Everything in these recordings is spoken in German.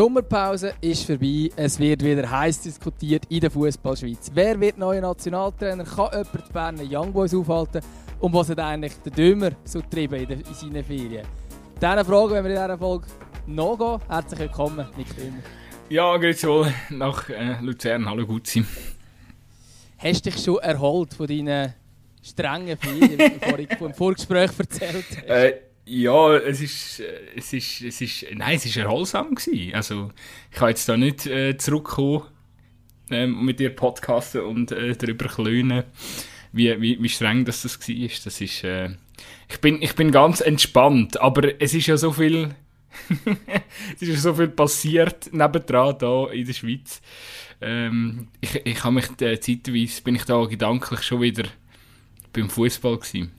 Sommerpause ist vorbei. Es wird wieder heiß diskutiert in der Fußballschweiz. Wer wird neuer Nationaltrainer? Kann jemand die Berner Young Boys aufhalten? Und was hat eigentlich der Dömer so getrieben in, in seinen Ferien? Diese Frage, wenn wir in dieser Folge nachgehen. Herzlich willkommen, Nick Dömer. Ja, grüezi wohl nach äh, Luzern. Hallo Gutzi. Hast du dich schon erholt von deinen strengen Ferien, wie du vorhin vom Vorgespräch erzählt hast? Äh, ja, es ist, äh, es ist, es ist, nein, es ist erholsam gewesen. Also, ich kann jetzt da nicht äh, zurückkommen ähm, mit dir podcasten und äh, darüber klönen, wie, wie, wie streng das, das war. Das ist, äh, ich, bin, ich bin ganz entspannt, aber es ist ja so viel, es ist ja so viel passiert nebendran da in der Schweiz. Ähm, ich, ich habe mich äh, zeitweise, bin ich da gedanklich schon wieder beim Fußball gewesen.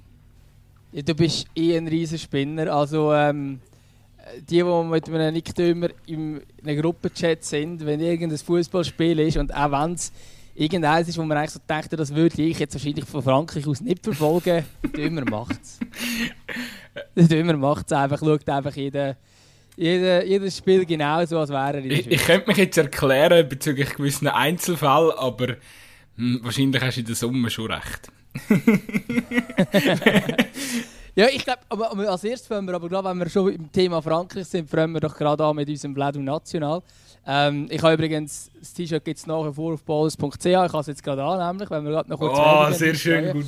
Ja, du bist eh ein riesen Spinner. Also, ähm, die, die mit einem Nick Dömer in einem Gruppenchat sind, wenn irgendein Fußballspiel ist und auch wenn es irgendeins ist, wo man eigentlich so denkt, das würde ich jetzt wahrscheinlich von Frankreich aus nicht verfolgen, der Dömer macht es. Der Dömer macht es einfach, schaut einfach jeden, jeden, jedes Spiel genauso, als wäre er Ich, ich könnte mich jetzt erklären bezüglich gewissen Einzelfällen, aber hm, wahrscheinlich hast du in der Summe schon recht. Ja, ich glaube, als erstes fangen wir, aber gerade wenn wir schon im Thema Frankreich sind, fangen wir doch gerade an mit unserem Vladu National. Ähm, ich habe übrigens, das T-Shirt gibt es nachher vor auf balls.ch, ich habe es jetzt gerade an, nämlich, wenn wir gerade noch kurz Oh, sehr schön, gut.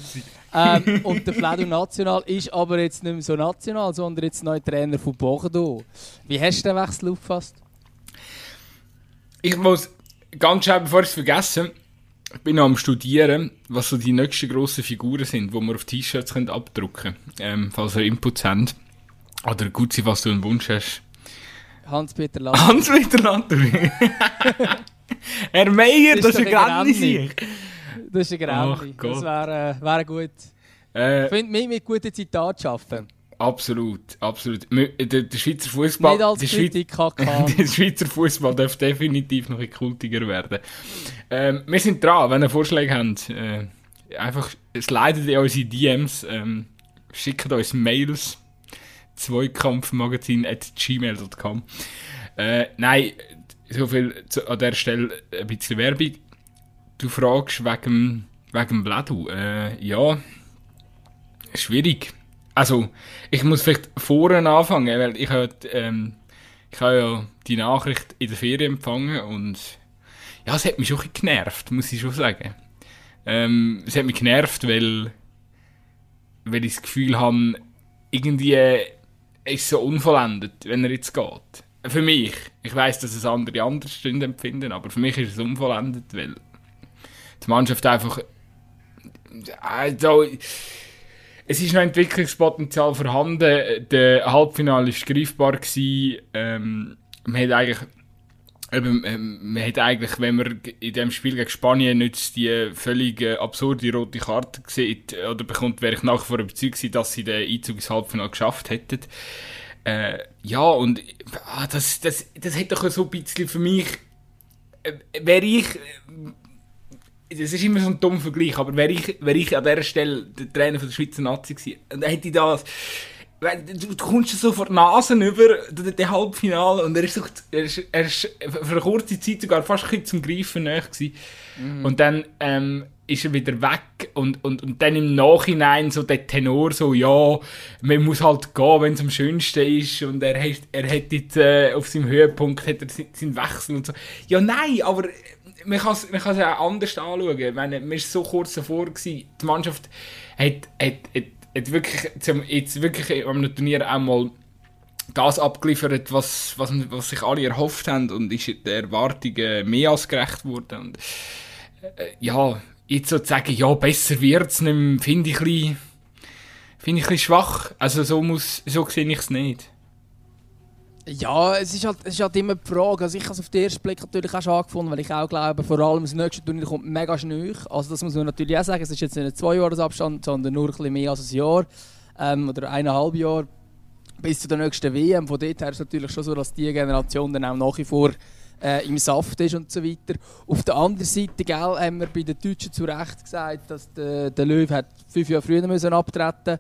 Ähm, und der Vladu National ist aber jetzt nicht mehr so national, sondern jetzt neuer Trainer von Bordeaux. Wie hast du den Wechsel aufgefasst? Ich muss ganz schnell, bevor ich es vergesse, ich bin am Studieren, was so die nächsten grossen Figuren sind, die wir auf T-Shirts abdrucken können, ähm, falls ihr Inputs habt. Oder gut sein, was du einen Wunsch hast. Hans-Peter Land. Hans-Peter Landry. Herr Meier, Das ist ein Granny. Granny. Das ist ein. Gott. Das wäre äh, wär gut. Äh, Ich finde, mit, mit guten Zitaten arbeiten. Absolut, absolut. Mö- Der, der Schweizer Fußball, Nicht als der, Kritik der Schweizer Fußball darf definitiv noch ein kultiger werden. Ähm, wir sind dran, wenn ihr Vorschläge habt. Äh, einfach slidet in unsere DMs, ähm, schickt uns Mails. Zweikampfmagazin.gmail.com äh, Nein, so viel zu, an der Stelle ein bisschen Werbung. Du fragst wegen, wegen Bladu. Äh, ja, schwierig. Also, ich muss vielleicht vorne anfangen, weil ich habe ähm, ich habe ja die Nachricht in der Ferien empfangen und ja, es hat mich schon ein bisschen genervt, muss ich schon sagen. Ähm, es hat mich genervt, weil, weil ich das Gefühl habe, irgendwie ist es so unvollendet, wenn er jetzt geht. Für mich. Ich weiß, dass es andere anders empfinden, aber für mich ist es unvollendet, weil die Mannschaft einfach äh, es ist noch Entwicklungspotenzial vorhanden. Der Halbfinale war greifbar. Ähm, man hat eigentlich, eben, ähm, man hat eigentlich, wenn man in dem Spiel gegen Spanien nicht die völlig äh, absurde rote Karte sieht oder bekommt, wäre ich nach wie vor überzeugt dass sie den Einzug ins Halbfinale geschafft hätten. Äh, ja, und ah, das, das, das hat doch so ein bisschen für mich, äh, wäre ich, das ist immer so ein dummer Vergleich, aber wäre ich, wäre ich an dieser Stelle der Trainer von der Schweizer Nazi gewesen, dann hätte ich das, du, du kommst so vor die Nase über, den Halbfinale, und er ist, so, er, ist, er ist für eine kurze Zeit sogar fast ein bisschen zum Greifen nahe gewesen. Und dann ähm, ist er wieder weg und, und, und dann im Nachhinein so der Tenor so, ja, man muss halt gehen, wenn es am schönsten ist und er hat, er hat jetzt äh, auf seinem Höhepunkt hat er se- seinen Wechsel und so. Ja, nein, aber man kann es ja auch anders anschauen. Ich meine, man war so kurz davor, gewesen. die Mannschaft hat, hat, hat, hat wirklich, jetzt wirklich am Turnier auch mal das abgeliefert, was, was, was sich alle erhofft haben und ist der Erwartungen mehr als gerecht worden. Und, äh, ja, jetzt so zu sagen, ja, besser wird's nicht mehr, finde ich ein bisschen, finde ich ein bisschen schwach. Also so muss, so sehe ich es nicht. Ja, es ist, halt, es ist halt immer die Frage. Also ich habe es auf den ersten Blick natürlich auch schon angefunden, weil ich auch glaube, vor allem das nächste Turnier kommt mega schnell. Also das muss man natürlich auch sagen. Es ist jetzt nicht ein Zweijahresabstand, sondern nur ein bisschen mehr als ein Jahr ähm, oder eineinhalb Jahre bis zu der nächsten WM. Von dort her ist es natürlich schon so, dass die Generation dann auch nach wie vor äh, im Saft ist und so weiter. Auf der anderen Seite gell, haben wir bei den Deutschen zu Recht gesagt, dass der, der Löw hat fünf Jahre früher müssen abtreten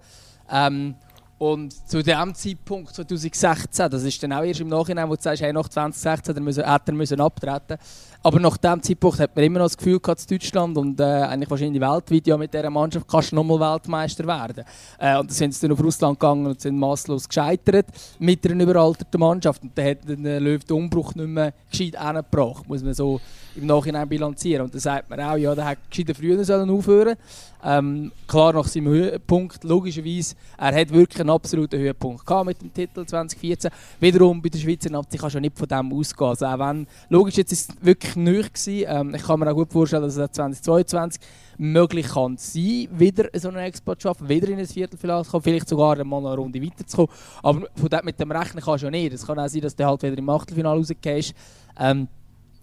ähm, Und zu dem Zeitpunkt 2016, das ist dann auch erst im Nachhinein, wo du sagst, hey, nach 2016 müssen, hätte er müssen abtreten Aber nach dem Zeitpunkt hat man immer noch das Gefühl gehabt, in Deutschland und äh, eigentlich wahrscheinlich weltweit, ja, mit dieser Mannschaft kannst du nochmal Weltmeister werden. Äh, und dann sind sie dann auf Russland gegangen und sind masslos gescheitert mit einer überalterten Mannschaft. Und dann hat der Löw den Umbruch nicht mehr gescheit hingebracht, muss man so im Nachhinein bilanzieren. Und dann sagt man auch, ja, der hätte gescheiter früher sollen aufhören ähm, Klar, nach seinem Höhepunkt, logischerweise, er hat wirklich einen absoluten Höhepunkt gehabt mit dem Titel 2014. Wiederum bei der Schweizer Nazi kannst du nicht von dem ausgehen. Also auch wenn, logisch, jetzt ist wirklich gewesen. Ähm, ich kann mir auch gut vorstellen, dass es 2022 möglich kann sein, wieder so einen Export zu schaffen, wieder in ein Viertelfinale zu kommen, vielleicht sogar mal eine Runde weiterzukommen. Aber von dem, mit dem Rechnen kannst du ja nicht. Es kann auch sein, dass du halt wieder im Achtelfinale rausgehst. Ähm,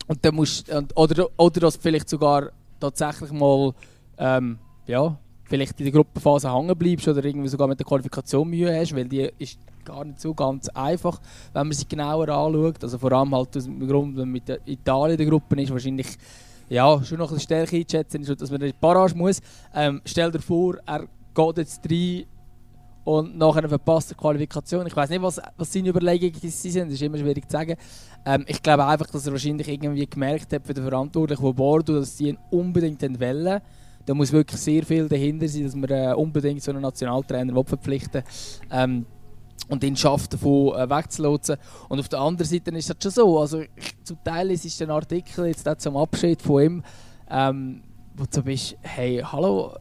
und dann musst, oder, oder dass du vielleicht sogar tatsächlich mal ähm, ja, vielleicht in der Gruppenphase hängen bleibst oder irgendwie sogar mit der Qualifikation Mühe hast, weil die ist gar nicht so ganz einfach, wenn man sie genauer anschaut. Also vor allem halt aus dem Grund, wenn man mit Italien in der Gruppe ist, wahrscheinlich ja, schon noch ein bisschen stärker einschätzen, ist, dass man in die Barrage muss. Ähm, stell dir vor, er geht jetzt rein und nach einer verpassten Qualifikation. Ich weiß nicht, was, was seine Überlegungen sind, das ist immer schwierig zu sagen. Ähm, ich glaube einfach, dass er wahrscheinlich irgendwie gemerkt hat für den Verantwortlichen von Bordeaux, dass sie ihn unbedingt wollen. Da muss wirklich sehr viel dahinter sein, dass man äh, unbedingt so einen Nationaltrainer verpflichten ähm, und ihn schafft, davon äh, wegzulotsen. Und auf der anderen Seite ist es schon so, also ich, zum Teil ist es ein Artikel jetzt auch zum Abschied von ihm, ähm, wo du bist, hey, hallo,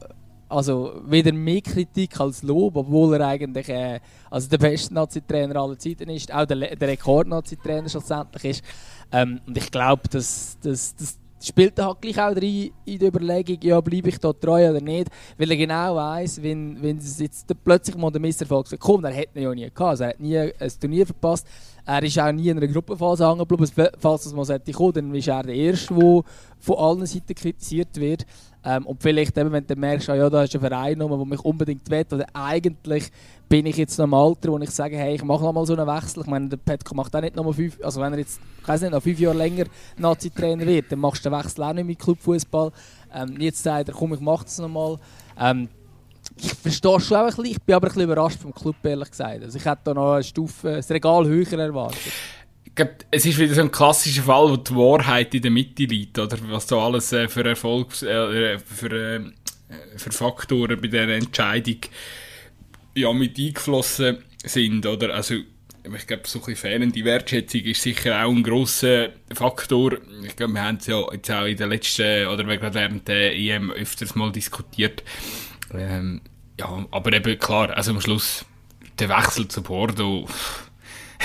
also wieder mehr Kritik als Lob, obwohl er eigentlich äh, also der beste Nazi-Trainer aller Zeiten ist, auch der, der Rekord-Nazi-Trainer schlussendlich ist. Ähm, und ich glaube, dass, dass, dass spielt er halt gleich auch rein in die Überlegung, ja, bleibe ich da treu oder nicht, weil er genau weiss, wenn, wenn es jetzt plötzlich mal der Misserfolg kommt, er hätte ihn ja nie gehabt, also er hat nie ein Turnier verpasst, er ist auch nie in einer Gruppenphase angeblieben, falls es mal sollte kommen, dann ist er der Erste, der von allen Seiten kritisiert wird. Ähm, und vielleicht eben, wenn du merkst, ah, ja, da ist ein Verein, der mich unbedingt will, oder eigentlich bin ich jetzt noch im Alter, wo ich sage, hey, ich mache noch mal so einen Wechsel. Ich meine, der Petko macht auch nicht noch mal fünf, also wenn er jetzt, ich nicht, noch fünf Jahre länger Nazi-Trainer wird, dann machst du den Wechsel auch nicht mit Clubfußball. Ähm, jetzt sagt er, komm, ich mache das noch mal. Ähm, ich verstehe schon auch ein bisschen, ich bin aber ein bisschen überrascht vom Club, ehrlich gesagt. Also ich hätte da noch eine Stufe, das Regal höher erwartet. Es ist wieder so ein klassischer Fall, wo die Wahrheit in der Mitte liegt, oder was da alles äh, für Erfolgs, äh, für, äh, für Faktoren bei dieser Entscheidung ja, mit eingeflossen sind, oder? Also, ich glaube, so ein fehlende Wertschätzung ist sicher auch ein grosser Faktor. Ich glaube, wir haben es ja jetzt auch in der letzten, oder gerade während der EM öfters mal diskutiert. Ähm, ja, aber eben klar, also am Schluss der Wechsel zu Bordeaux.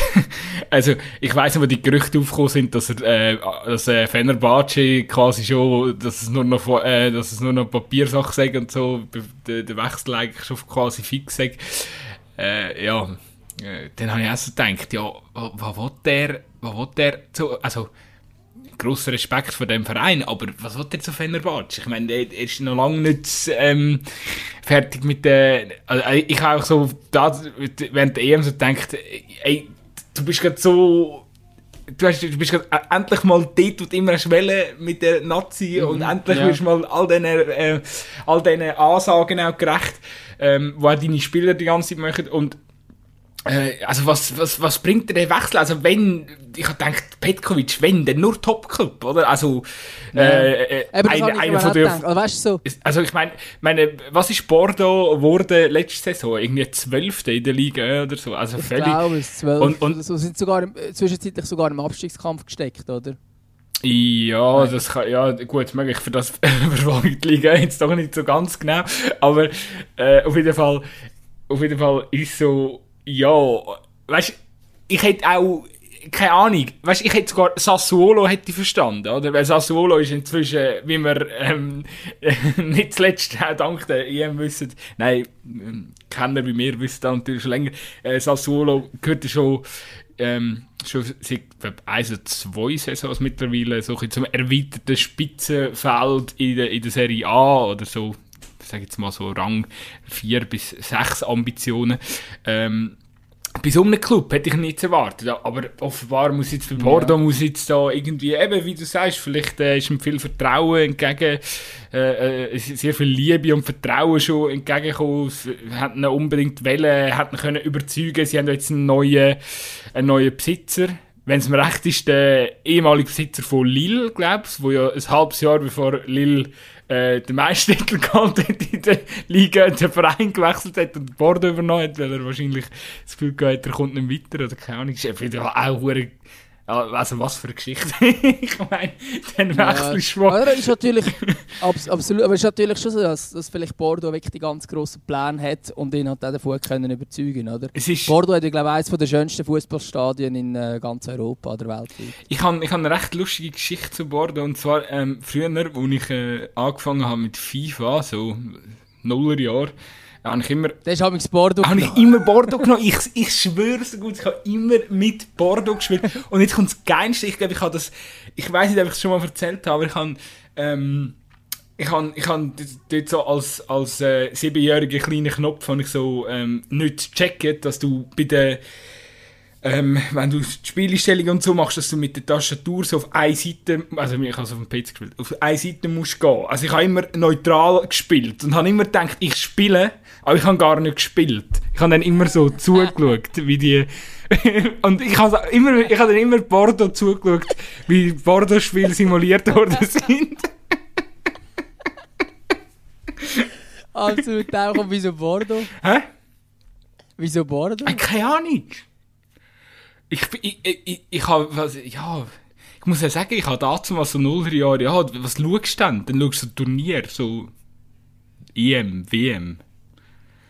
also ich weiß nicht, wo die Gerüchte aufgekommen sind, dass er, äh, dass äh, Fenerbahce quasi schon, dass es nur noch, äh, dass es nur noch Papiersachen sagt und so, der, der Wechsel eigentlich schon quasi fix sagt. Äh, ja, äh, dann habe ich auch so gedacht, ja, was, was der, was will der, so, also grosser Respekt vor dem Verein, aber was will der zu Fenerbahce? Ich meine, er ist noch lange nicht ähm, fertig mit der. Also ich habe auch so da, während der EM so gedacht, ey, du bist gerade so. Du, hast, du bist gerade endlich mal dort, wo du immer hast mit der Nazi mhm, und endlich ja. wirst du mal all diesen, äh, all diesen Ansagen auch gerecht, ähm, die auch deine Spieler die ganze Zeit machen und äh, also was, was, was bringt der Wechsel? Also wenn, ich habe gedacht, Petkovic, wenn, dann nur Top-Club, oder? Also, ja. äh, äh, eine, eine von der... Also, weißt so. also ich meine, meine, was ist Bordeaux geworden letzte Saison? Irgendwie Zwölfte in der Liga oder so? Also ich völlig... glaube, es zwölf. Und, und so sind sogar im, zwischenzeitlich sogar im Abstiegskampf gesteckt, oder? Ja, Nein. das kann, ja, gut, möglich für das verfolgt die Liga jetzt doch nicht so ganz genau, aber äh, auf jeden Fall, auf jeden Fall ist so, ja, weißt ich hätte auch, keine Ahnung, weißt ich hätte sogar Sassuolo hätte verstanden, oder? Weil Sassuolo ist inzwischen, wie wir ähm, nicht zuletzt auch dank der EM wissen, nein, ähm, Kenner wie mir wissen da natürlich schon länger, äh, Sassuolo gehört schon, ähm, schon seit eins oder zwei Saisons mittlerweile so zum erweiterten Spitzenfeld in der, in der Serie A oder so sage jetzt mal so Rang 4 bis 6 Ambitionen. Ähm, bei so einem Club hätte ich nichts erwartet. Aber offenbar muss jetzt für Bordeaux, ja. muss jetzt da irgendwie, eben wie du sagst, vielleicht äh, ist ihm viel Vertrauen entgegen, äh, äh, sehr viel Liebe und Vertrauen schon entgegengekommen. Sie hätten ihn unbedingt wollen, hätten können überzeugen. Sie haben jetzt einen neuen, einen neuen Besitzer. Wenn es mir recht ist, der ehemalige Besitzer von Lille, glaube ich, wo ja ein halbes Jahr bevor Lille äh, den Meistertitel geholt hat in der Liga, den Verein gewechselt hat und Bordeaux übernommen hat, weil er wahrscheinlich das Gefühl gehabt er kommt nicht weiter oder keine Ahnung. Ist auch also was für eine Geschichte. ich meine, dann wechselst du ja, mal. ist natürlich, abs absolut, aber es ist natürlich schon so, dass, dass vielleicht Bordeaux wirklich die ganz grossen Pläne hat und ihn hat auch davon können überzeugen oder? Es ist Bordeaux hat, glaube ich, eines der schönsten Fußballstadien in äh, ganz Europa oder weltweit. Ich habe ich hab eine recht lustige Geschichte zu Bordeaux und zwar ähm, früher, als ich äh, angefangen habe mit FIFA, so Nullerjahr, habe ich immer... Das habe ich Bordeaux habe ich immer Bordeaux genommen. Ich, ich schwöre so gut, ich habe immer mit Bordeaux gespielt. Und jetzt kommt das Geilste. Ich glaube, ich habe das... Ich weiß nicht, ob ich es schon mal erzählt habe, aber ich habe... Ähm, ich habe ich hab dort so als, als äh, siebenjähriger kleiner Knopf ich so ähm, nicht gecheckt, dass du bei der ähm, wenn du die Spielstellung und so machst, dass du mit der Tastatur so auf eine Seite, also ich habe es auf dem PC gespielt, auf eine Seite musst gehen. Also ich habe immer neutral gespielt und habe immer gedacht, ich spiele, aber ich habe gar nicht gespielt. Ich habe dann immer so zugeschaut, wie die und ich habe immer, ich habe dann immer Bordeaux zugeschaut, wie Bordeaux-Spiele simuliert worden sind. also, auch wieso Bordeaux? Hä? Wieso Bordeaux? Keine Ahnung. Ich, ich, ich, ich habe, ja, ich muss ja sagen, ich habe dazu mal so nuller Jahre, ja, was schaust du denn? Dann schaust du Turnier, so EM, WM.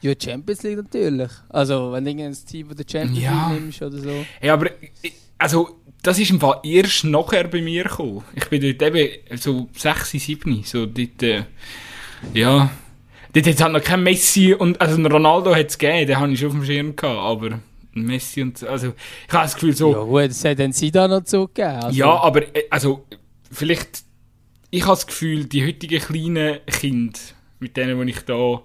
Ja, Champions League natürlich. Also, wenn du ein Team der Champions ja. League nimmst oder so. Ja, aber, also, das ist im Fall erst nachher bei mir gekommen. Ich bin dort eben so 6, 7, so dort, äh, ja, dort hat es halt noch kein Messi und, also Ronaldo hat es gegeben, den habe ich schon auf dem Schirm gehabt, aber... Messi und so. Also, ich habe das Gefühl so... Ja gut, das hat dann sie da noch zugegeben. Also. Ja, aber äh, also, vielleicht... Ich habe das Gefühl, die heutigen kleinen Kinder, mit denen, die ich da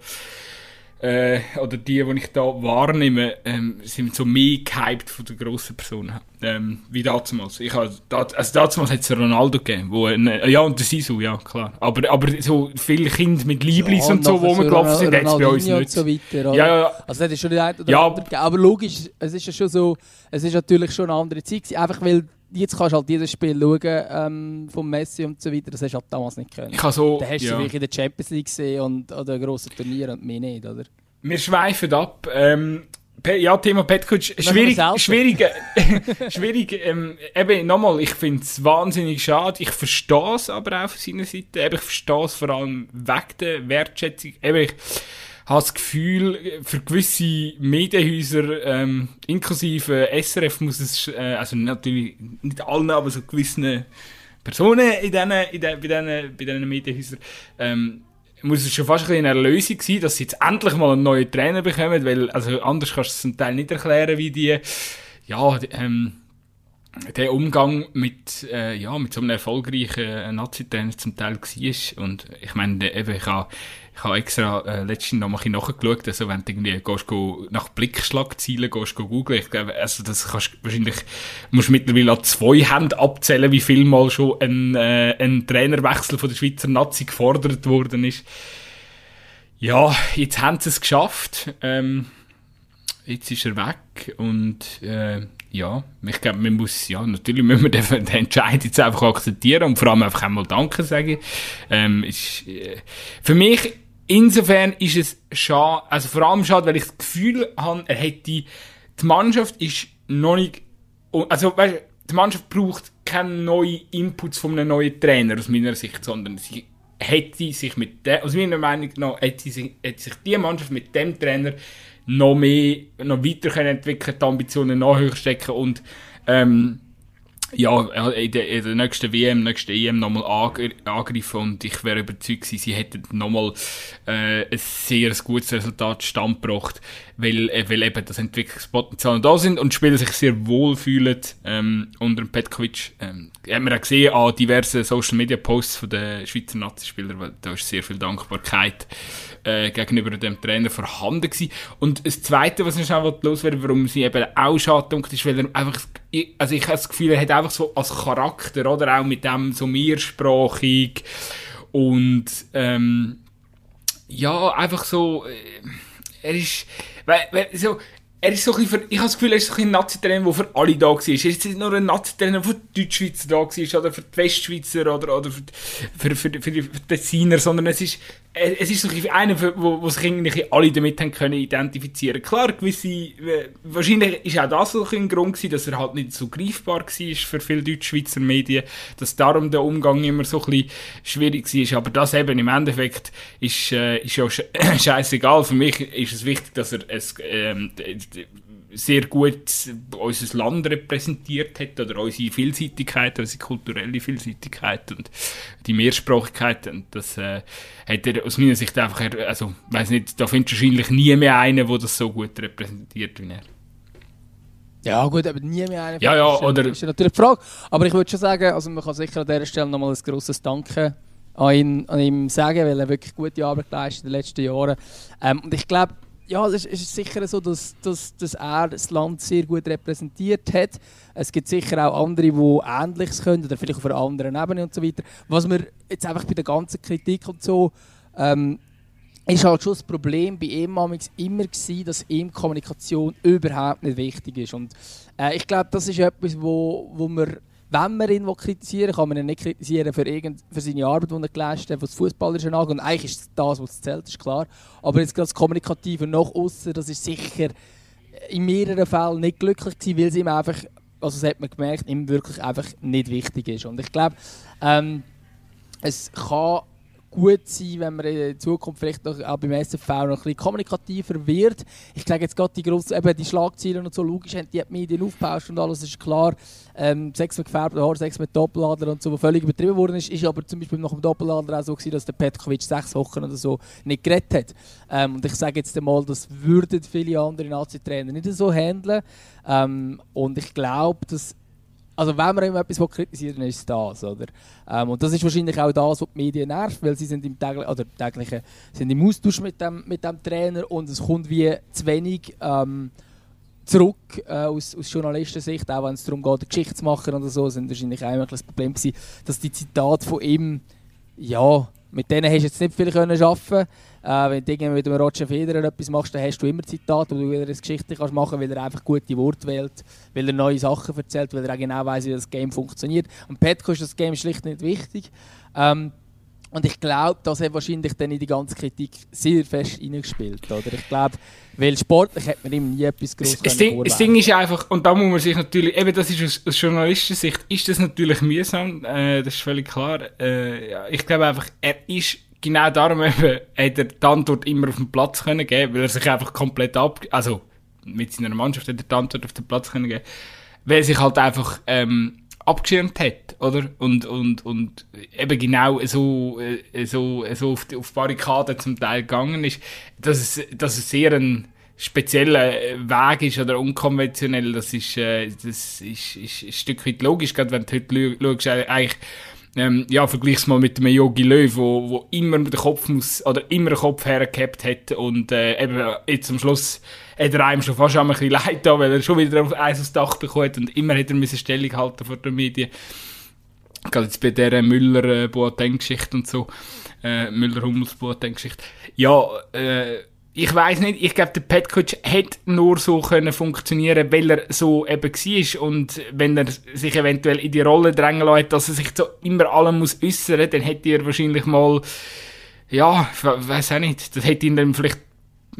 äh, oder die, die ich da wahrnehme, ähm, sind so mehr gehypt von den grossen Personen. Ähm, wie damals. Ich habe, also damals hat es Ronaldo gegeben, wo, äh, ja, und der Sisu, ja, klar. Aber, aber so viele Kinder mit Lieblis ja, und so, wo wir gelaufen sind, hat es bei uns nicht. So weiter, ja, ja, Also das ist schon die eine oder ja, andere gegeben. Aber logisch, es ist ja schon so, es ist natürlich schon eine andere Zeit gewesen, einfach weil jetzt kannst du halt jedes Spiel schauen ähm, vom Messi und so weiter. Das hast du halt damals nicht können. Ich so, da hast du ja. wirklich in der Champions League gesehen und oder grossen Turnier und mehr nicht, oder? Wir schweifen ab. Ähm, ja, Thema Petkovic, schwierig, schwierig, äh, schwierig, ähm, eben, nochmal, ich finde es wahnsinnig schade, ich verstehe es aber auch von seiner Seite, eben, ich verstehe es vor allem wegen der Wertschätzung, eben, ich habe das Gefühl, für gewisse Medienhäuser, ähm, inklusive SRF muss es, äh, also natürlich nicht allen, aber so gewissen Personen in diesen, in den, bei diesen, bei diesen Medienhäusern, ähm, muss es schon fast ein eine Erlösung sein, dass sie jetzt endlich mal einen neuen Trainer bekommen, weil also anders kannst du es zum Teil nicht erklären, wie die, ja, die, ähm, der Umgang mit, äh, ja, mit so einem erfolgreichen Nazi-Trainer zum Teil war. Und ich meine, eben, ich habe ich habe extra äh, letztens noch mal nachgeschaut, also wenn du irgendwie gehst, go, nach Blickschlagzielen gehst, go googlen, ich glaube, also das kannst wahrscheinlich, musst mittlerweile an zwei Händen abzählen, wie viel mal schon ein, äh, ein Trainerwechsel von der Schweizer Nazi gefordert worden ist. Ja, jetzt haben sie es geschafft. Ähm, jetzt ist er weg und äh, ja, ich glaube, man muss, ja, natürlich müssen wir den, den Entscheid jetzt einfach akzeptieren und vor allem einfach einmal Danke sagen. Ähm, ist, äh, für mich insofern ist es schade, also vor allem schade, weil ich das Gefühl habe, er hätte, die Mannschaft ist noch nicht, also weißt, die Mannschaft braucht keine neuen Inputs von einem neuen Trainer aus meiner Sicht, sondern sie hätte sich mit der, aus meiner Meinung nach, hätte sich, hätte sich die Mannschaft mit dem Trainer noch mehr, noch weiter können entwickeln, die Ambitionen noch höher stecken und ähm, ja, in der, in der nächsten WM, nächsten EM nochmal angreifen und ich wäre überzeugt gewesen, sie hätten nochmal äh, ein sehr gutes Resultat stand gebracht, weil, äh, weil eben das Entwicklungspotenzial da sind und Spieler sich sehr wohl fühlen ähm, unter dem Petkovic. Ähm, haben wir auch gesehen an diversen Social Media Posts von den Schweizer Nazispielern, weil da ist sehr viel Dankbarkeit äh, gegenüber dem Trainer vorhanden gewesen. Und das Zweite, was ich noch loswerden warum sie eben auch schade ist, weil er einfach, also ich habe das Gefühl, er hat einfach so als Charakter, oder auch mit dem so mehrsprachig und ähm, ja, einfach so, äh, er ist, weil, so, er ist so ein für, ich habe das Gefühl, er ist so ein Nazi-Trainer, der für alle da war. Er ist nicht nur ein Nazi-Trainer, der für die Deutschschweizer da war, oder für die Westschweizer, oder, oder für, für, für, für die Tessiner, sondern es ist, es ist so ein einer, wo, wo sich eigentlich alle damit haben können identifizieren Klar, gewisse, äh, wahrscheinlich ist auch das so ein Grund gewesen, dass er halt nicht so greifbar war für viele Deutschschweizer Medien, dass darum der Umgang immer so ein bisschen schwierig war. Aber das eben im Endeffekt ist, äh, ist ja scheißegal. Für mich ist es wichtig, dass er es, ähm, sehr gut unser Land repräsentiert hat oder unsere Vielseitigkeit, unsere kulturelle Vielseitigkeit und die Mehrsprachigkeit und das äh, hat er aus meiner Sicht einfach, also weiß nicht, da findest du wahrscheinlich nie mehr einen, der das so gut repräsentiert wie er. Ja gut, aber nie mehr einen. Ja, ja, oder... Das ist natürlich die Frage. Aber ich würde schon sagen, also man kann sicher an dieser Stelle nochmal ein grosses Danke an, ihn, an ihm sagen, weil er wirklich gute Arbeit geleistet in den letzten Jahren. Ähm, und ich glaube, ja, es ist, ist, sicher so, dass, dass, dass er das Land sehr gut repräsentiert hat. Es gibt sicher auch andere, die Ähnliches können oder vielleicht auf einer anderen Ebene und so weiter. Was wir jetzt einfach bei der ganzen Kritik und so ähm, ist halt schon das Problem bei ihm immer gewesen, dass ihm Kommunikation überhaupt nicht wichtig ist. Und äh, ich glaube, das ist etwas, wo, wo wir wenn man ihn kritisieren kann man ihn nicht kritisieren für, irgend, für seine Arbeit, die er geleistet hat, was Fußballerische angeht. Und eigentlich ist das, was zählt, ist klar. Aber jetzt das Kommunikative nach außen, das ist sicher in mehreren Fällen nicht glücklich gewesen, weil es ihm einfach, also das hat man gemerkt, ihm wirklich einfach nicht wichtig ist. Und ich glaube, ähm, es kann gut sein, wenn man in Zukunft vielleicht noch, auch beim SFV noch ein bisschen kommunikativer wird. Ich sage jetzt gerade die, grossen, eben die Schlagzeilen und so, logisch haben die Medien aufgebauscht und alles, ist klar. Ähm, Sex mit gefärbten Haaren, Sex mit Doppeladler und so, was völlig übertrieben worden ist, ist aber zum Beispiel nach dem Doppeladler auch so gewesen, dass der Petkovic sechs Wochen oder so nicht geredet hat. Ähm, und ich sage jetzt einmal, das würden viele andere Nazi-Trainer nicht so handeln. Ähm, und ich glaube, dass also wenn man etwas kritisieren ist es das. Oder? Ähm, und das ist wahrscheinlich auch das, was die Medien nervt, weil sie sind im täglichen, oder täglichen, sind im Austausch mit dem, mit dem Trainer und es kommt wie zu wenig ähm, zurück äh, aus, aus Journalistensicht, auch wenn es darum geht, Geschichte zu machen oder so, sind wahrscheinlich auch das Problem gewesen, dass die Zitate von ihm, ja, mit denen hast du jetzt nicht viel können arbeiten äh, wenn du mit dem Roger Federer etwas machst, dann hast du immer Zitate, wo du wieder eine Geschichte kannst machen kannst, weil er einfach gute Worte wählt, weil er neue Sachen erzählt, weil er auch genau weiß, wie das Game funktioniert. Und Petko ist das Game schlicht nicht wichtig. Ähm, und ich glaube, das hat wahrscheinlich dann in die ganze Kritik sehr fest reingespielt. Oder? Ich glaube, weil sportlich hat man ihm nie etwas Grosses das, Ding, das Ding ist einfach, und da muss man sich natürlich, eben das ist aus, aus Journalistensicht, ist das natürlich mühsam, äh, das ist völlig klar. Äh, ich glaube einfach, er ist genau darum eben, hat er die Antwort immer auf den Platz können geben, weil er sich einfach komplett ab, also mit seiner Mannschaft hat er die Antwort auf den Platz können geben, weil er sich halt einfach ähm, abgeschirmt hat, oder? Und, und, und eben genau so, äh, so, so auf, die, auf Barrikaden zum Teil gegangen ist, dass es, dass es sehr ein spezieller Weg ist oder unkonventionell, das ist, äh, das ist, ist ein Stück weit logisch, gerade wenn du heute schaust, eigentlich ähm, ja, vergleich's mal mit dem Yogi Löw, wo, wo immer den Kopf muss, oder immer den Kopf hergehabt hat und äh, eben jetzt am Schluss hat er einem schon fast ein bisschen leid da, weil er schon wieder auf Eis aufs Dach bekommen und immer hat er müssen Stellung halten vor den Medien. Gerade jetzt bei dieser Müller-Boateng-Geschichte und so, äh, Müller-Hummels-Boateng-Geschichte. Ja, äh, ich weiß nicht, ich glaube, der Petkovic hätte nur so können funktionieren, weil er so eben war und wenn er sich eventuell in die Rolle drängen lässt, dass er sich so immer allem muss äußern, dann hätte er wahrscheinlich mal, ja, weiß auch nicht, das hätte ihn dann vielleicht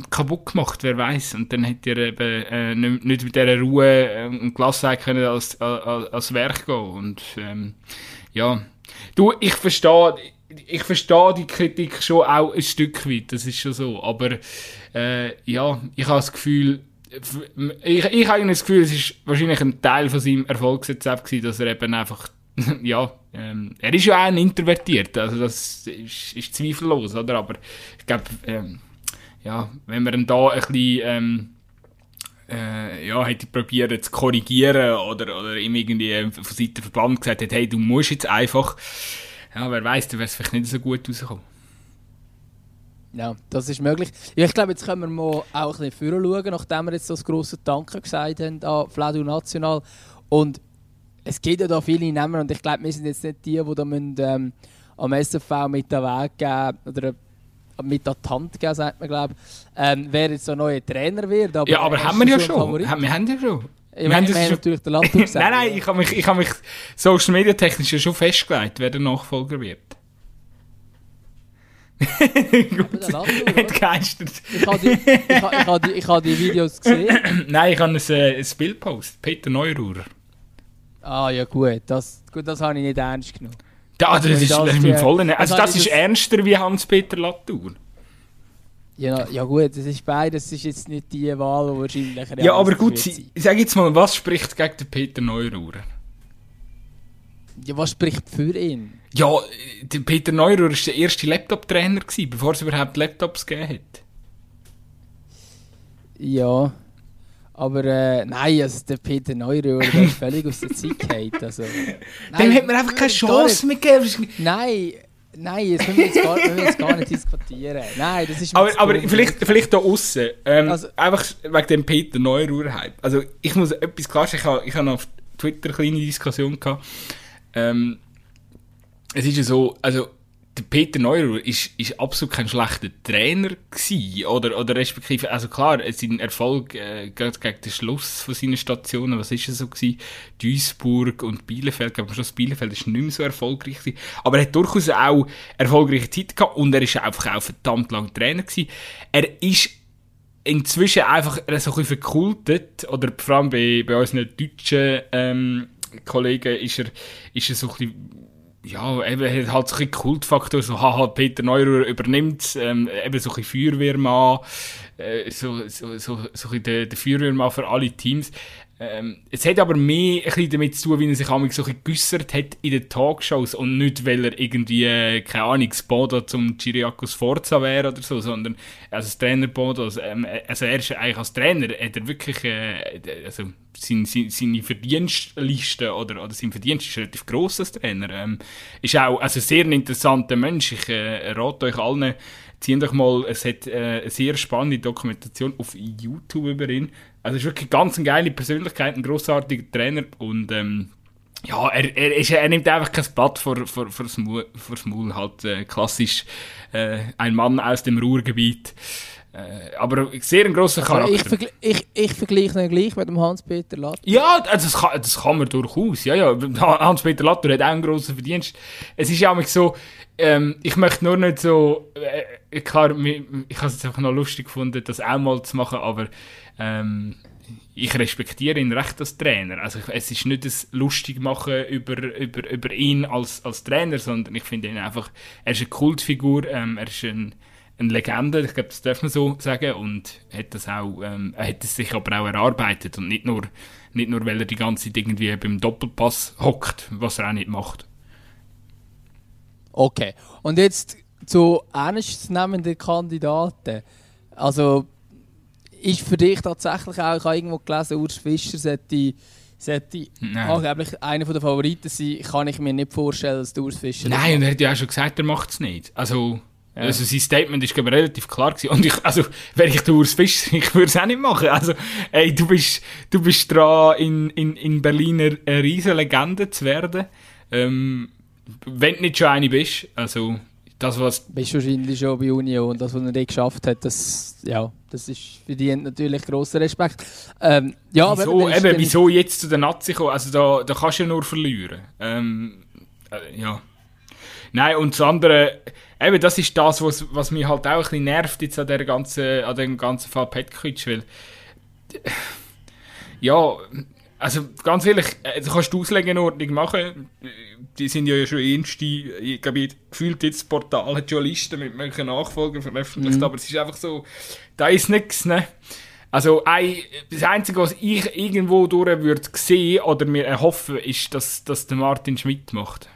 kaputt gemacht, wer weiß und dann hätte er eben äh, nicht, mit dieser Ruhe äh, und Gelassenheit können als, als, als Werk gehen. Und ähm, ja, du, ich verstehe ich verstehe die Kritik schon auch ein Stück weit, das ist schon so. Aber äh, ja, ich habe das Gefühl, ich, ich habe das Gefühl, es ist wahrscheinlich ein Teil von seinem Erfolgsrezept gewesen, dass er eben einfach, ja, ähm, er ist ja auch ein Introvertiert, also das ist, ist zweifellos, oder? Aber ich glaube, ähm, ja, wenn man da ein bisschen, ähm, äh, ja, hätte probiert zu korrigieren oder, oder ihm irgendwie von Seiten Verband gesagt hat, hey, du musst jetzt einfach, ja, wer weiß, dann wäre es vielleicht nicht so gut rausgekommen. Ja, das ist möglich. Ja, ich glaube, jetzt können wir mal auch ein bisschen schauen, nachdem wir jetzt das grosse Danke gesagt haben an Fladu National. Und es gibt ja da viele Namen und ich glaube, wir sind jetzt nicht die, die da müssen, ähm, am SFV mit den Weg geben oder mit an die Hand geben, sagt man, glaube ähm, wer jetzt so ein neuer Trainer wird. Aber ja, aber haben wir ja schon. Wir haben ja schon. Wir, haben, wir haben natürlich den Laptop gesagt. nein, nein, ich habe mich, ich hab mich social media technisch ja schon festgelegt, wer der Nachfolger wird. Gut, entgeistert. Ich habe die, ich ha, ich ha die, ich ha die Videos gesehen. Nein, ich habe ein, äh, ein Bild gepostet. Peter Neururer. Ah ja gut, das, gut, das habe ich nicht ernst genommen. Ja, das, das ist das im vollen Also das, das ist ernster wie Hans-Peter Latour. Ja, ja gut, das ist beides, das ist jetzt nicht die Wahl, die wahrscheinlich Ja, aber gut, sie, sag jetzt mal, was spricht gegen den Peter Neururer? Ja, was spricht für ihn? Ja, der Peter Neururer war der erste Laptop-Trainer, bevor es überhaupt Laptops gegeben hat. Ja, aber äh, nein, also der Peter Neururer ist völlig aus der Zeit gefallen. Also, Dem hat man einfach keine Chance mehr gegeben. Nein, nein, das können wir jetzt gar, wir jetzt gar nicht diskutieren. Nein, das ist Aber, aber vielleicht, vielleicht da außen, ähm, also, einfach wegen dem Peter Neururer-Hype. Also ich muss etwas klarstellen, ich habe ich hab auf Twitter eine kleine Diskussion gehabt. Ähm, es ist ja so, also der Peter Neuer ist, ist absolut kein schlechter Trainer gewesen, oder, oder respektive, also klar, sein Erfolg äh, gegen den Schluss von seinen Stationen, was ist es so gewesen? Duisburg und Bielefeld, glaube schon das Bielefeld ist nicht mehr so erfolgreich gewesen, aber er hat durchaus auch erfolgreiche Zeit gehabt und er ist einfach auch verdammt lang Trainer gewesen. Er ist inzwischen einfach so ein bisschen verkultet, oder vor allem bei, bei unseren deutschen ähm, Kollegen ist er, ist er so ein bisschen ja, eben, halt so ein Kultfaktor, so, haha, Peter Neuruhr übernimmt, ähm, eben so ein Feuerwehrmann, äh, so, so, so, so ein der, der Feuerwehrmann für alle Teams. Ähm, es hat aber mehr ein bisschen damit zu tun, wie er sich einmal so ein geäussert hat in den Talkshows und nicht, weil er irgendwie, äh, keine Ahnung, Bodo zum Chiriakos Forza wäre oder so, sondern als Trainer Bodo, ähm, also er ist eigentlich als Trainer, hat er wirklich, äh, also seine, seine, seine Verdienstliste oder, oder sein Verdienst ist relativ gross als Trainer. Ähm, ist auch also sehr interessanter Mensch. Ich äh, rate euch allen, zieht euch mal, es hat äh, eine sehr spannende Dokumentation auf YouTube über ihn. Also ist wirklich ganz eine geile Persönlichkeit, ein grossartiger Trainer und ähm, ja, er, er, ist, er nimmt einfach kein Blatt vor, vor, vor, das, Maul, halt äh, klassisch äh, ein Mann aus dem Ruhrgebiet. Äh, aber sehr ein grosser also Charakter. Ich, vergl ich, ich vergleiche ihn gleich mit dem Hans-Peter Latour. Ja, also das kann, das kann man durchaus. Ja, ja. Hans-Peter Latour hat auch einen grossen Verdienst. Es ist ja auch so, ähm, ich möchte nur nicht so, äh, klar, ich, ich habe es jetzt einfach noch lustig gefunden, das auch mal zu machen, aber ähm, ich respektiere ihn recht als Trainer. Also es ist nicht das lustig machen über, über, über ihn als, als Trainer, sondern ich finde ihn einfach, er ist eine Kultfigur, ähm, er ist ein eine Legende, ich glaube, das darf man so sagen, und hat das auch, ähm, er hat es sich aber auch erarbeitet und nicht nur, nicht nur, weil er die ganze Zeit irgendwie beim Doppelpass hockt, was er auch nicht macht. Okay, und jetzt zu ernstnehmenden Kandidaten. Also, ist für dich tatsächlich auch, ich habe irgendwo gelesen, Urs Fischer sollte, sollte angeblich einer der Favoriten sein. Kann ich mir nicht vorstellen, dass Urs Fischer Nein, und er hat ja auch schon gesagt, er macht es nicht. Also, ja. Also sein Statement ist glaube relativ klar gewesen. Und ich, also, wäre ich Urs Fischer, ich würde es auch nicht machen. Also, ey, du bist, du bist dran, in, in, in Berlin eine riesige Legende zu werden. Ähm, wenn du nicht schon eine bist. Also, das, was... Bist wahrscheinlich schon bei Union. Das, was er nicht geschafft hat, das, ja, das ist verdient natürlich grosser Respekt. Ähm, ja, wieso, aber, eben, wieso jetzt zu der Nazi kommen? Also, da, da kannst du ja nur verlieren. Ähm, äh, ja. Nein, und das andere eben, das ist das, was, was mich halt auch ein bisschen nervt jetzt an, der ganzen, an dem ganzen Fall Petkovic, weil ja, also ganz ehrlich, äh, du kannst die Auslegeordnung machen, die sind ja schon erste, ich glaube, gefühlt jetzt das Portal hat schon Listen mit welchen Nachfolgern veröffentlicht, mhm. aber es ist einfach so, da ist nichts, ne? Also ein, das Einzige, was ich irgendwo durch würde sehen oder mir erhoffen, ist, dass, dass der Martin Schmidt macht.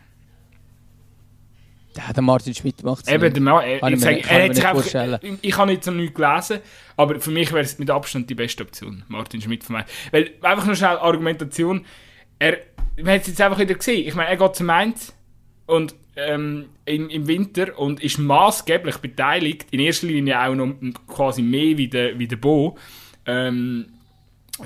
Ja, der Martin Schmidt macht es Eben, der Ma ich, ich kann ich einfach, habe jetzt noch nichts gelesen, aber für mich wäre es mit Abstand die beste Option, Martin Schmidt von mir. Weil, einfach noch schnell Argumentation, er, man hat es jetzt einfach wieder gesehen, ich meine, er geht zu Mainz und ähm, im, im Winter und ist maßgeblich beteiligt, in erster Linie auch noch quasi mehr wie der, wie der Bo, ähm,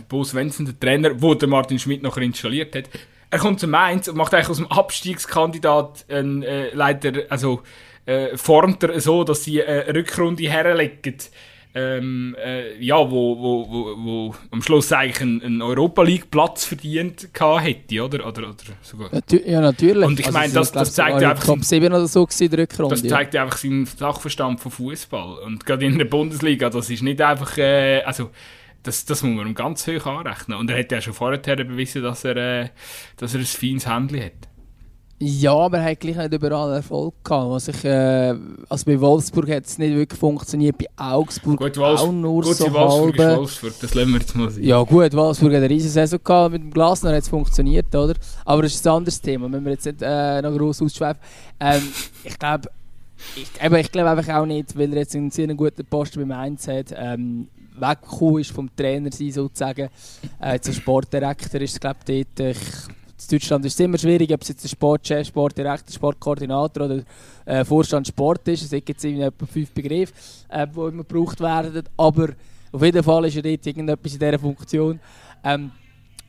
Bo Svensson, der Trainer, wo der Martin Schmidt noch installiert hat. Er kommt zu Mainz und macht eigentlich aus dem Abstiegskandidat einen, äh, leider, also äh, formt er so, dass sie eine Rückrunde herlegen. Ähm, äh, ja, wo, wo, wo, wo am Schluss eigentlich einen, einen Europa League Platz verdient hätte, oder? Oder, oder sogar. Ja, natürlich. Und ich meine, sie das- das zeigt einfach Top 7 oder so gewesen, der Rückrunde. Das zeigt ja einfach seinen Sachverstand von Fußball. Und gerade in der Bundesliga, das ist nicht einfach, äh, also das, das muss man ihm ganz hoch anrechnen. Und er hat ja schon vorher bewiesen, dass er, äh, dass er ein feines Händchen hat. Ja, aber er hat gleich nicht überall Erfolg gehabt. Was ich, äh, also bei Wolfsburg hat es nicht wirklich funktioniert, bei Augsburg Gut, Wolfs auch nur gut so Wolfsburg ist halbe. Wolfsburg, das lassen wir jetzt mal sein. Ja gut, Wolfsburg hat eine riesen Saison gehabt, mit dem Glasner hat es funktioniert, oder? Aber das ist ein anderes Thema, wenn wir jetzt nicht äh, noch gross ausschweifen. Ähm, ich glaube, ich, eben, ich glaube einfach auch nicht, weil er jetzt einen sehr guten Posten beim Mainz hat, ähm, weggekommen ist vom Trainer sein sozusagen. Äh, zum Sportdirektor ist es glaube ich dort, in Deutschland ist es immer schwierig, ob es jetzt der Sportchef, Sportdirektor, Sportkoordinator oder äh, Vorstand Sport ist. Es gibt irgendwie etwa fünf Begriffe, äh, die immer gebraucht werden. Aber auf jeden Fall ist er dort irgendetwas in dieser Funktion. Ähm,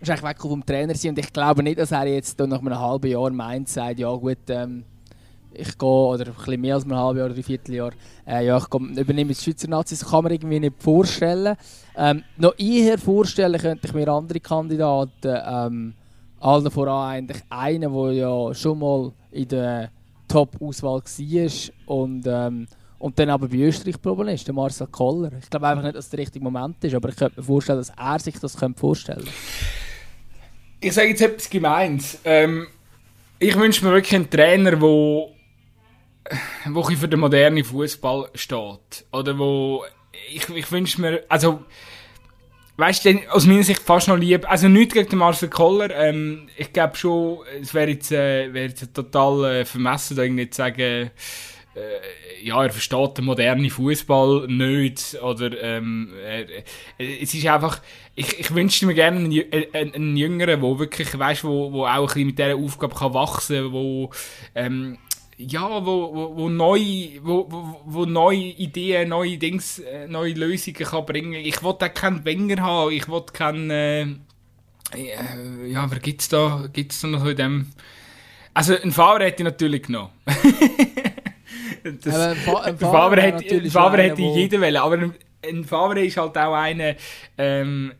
ist eigentlich weg vom Trainer sein und ich glaube nicht, dass er jetzt nach einem halben Jahr meint, sagt, ja gut, ähm, ich gehe, oder ein bisschen mehr als ein halbes Jahr oder ein Vierteljahr, äh, ja, ich komm, übernehme die Schweizer Nazis, kann man irgendwie nicht vorstellen. Ähm, noch eher vorstellen könnte ich mir andere Kandidaten, ähm, allen voran eigentlich einen, der ja schon mal in der Top-Auswahl war und, ähm, und dann aber bei Österreich geblieben ist, der Marcel Koller. Ich glaube einfach nicht, dass es der richtige Moment ist, aber ich könnte mir vorstellen, dass er sich das könnte vorstellen Ich sage jetzt etwas Gemeins. Ähm, ich wünsche mir wirklich einen Trainer, wo, wo für den modernen Fußball steht. Oder wo, ich, ich wünsche mir, also, weißt du, aus meiner Sicht fast noch lieb, also nichts gegen den Marcel Koller, ähm, ich glaube schon, es wäre jetzt, äh, wäre jetzt total äh, vermessen, da irgendwie zu sagen, äh, ja, er versteht den modernen Fußball nicht oder ähm, äh, es ist einfach, ich, ich wünschte mir gerne einen, Jü- einen, einen Jüngeren, der wirklich, weißt, wo, wo auch ein bisschen mit dieser Aufgabe kann wachsen, wo ähm, ja, wo, wo, wo, neu, wo, wo, wo neue Ideen, neue Dings, äh, neue Lösungen kann bringen. Ich wollte keinen Wenger haben, ich wollte keinen, äh, äh, ja, wer gibt's da, gibt's da noch so in dem, also ein Fahrer hätte ich natürlich genommen. das, Aber ein Fa- ein Fahrer Faber wäre hätte, ein schon hätte wo- jeder wollen, aber ein, ein Faber ist halt auch einer, ähm,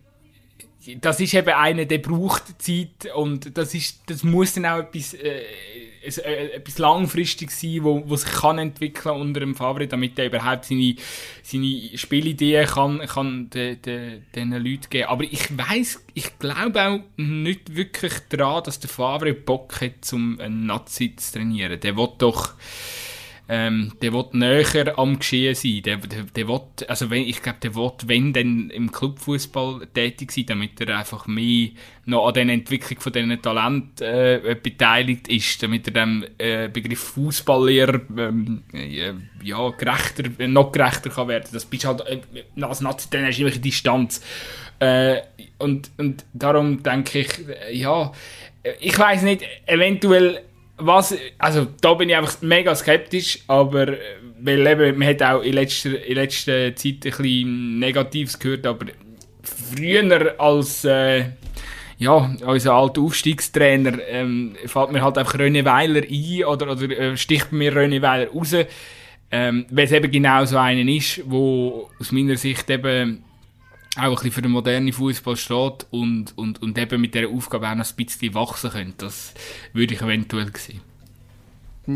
das ist eben einer, der braucht Zeit und das ist, das muss dann auch etwas, es- äh, etwas langfristig sein, wo, wo sich kann entwickeln unter dem Favre, damit er überhaupt seine, seine Spielideen kann, kann den, den, den Leuten geben. Aber ich weiß, ich glaube auch nicht wirklich daran, dass der Favre Bock hat, um einen Nazi zu trainieren. Der will doch ähm, der will näher am Geschehen sein. Der, der, der will, also wenn, ich glaube, der will, wenn dann im Clubfußball tätig sein, damit er einfach mehr noch an der Entwicklung von diesen Talenten äh, beteiligt ist, damit er dem äh, Begriff Fußballlehrer ähm, äh, ja, gerechter, noch gerechter kann werden. Das bist halt, äh, als Nazi, dann hast du immer Distanz. Äh, und, und darum denke ich, äh, ja, äh, ich weiß nicht, eventuell was, also da bin ich einfach mega skeptisch, aber äh, weil eben, man hat auch in letzter, in letzter Zeit ein bisschen Negatives gehört, aber früher als äh, ja, unser alter Aufstiegstrainer ähm, fällt mir halt einfach René Weiler ein oder, oder äh, sticht mir René Weiler raus, ähm, weil es eben genau so einen ist, wo aus meiner Sicht eben auch ein bisschen für den modernen Fußball steht und, und, und eben mit dieser Aufgabe auch noch ein bisschen wachsen könnte. Das würde ich eventuell sehen.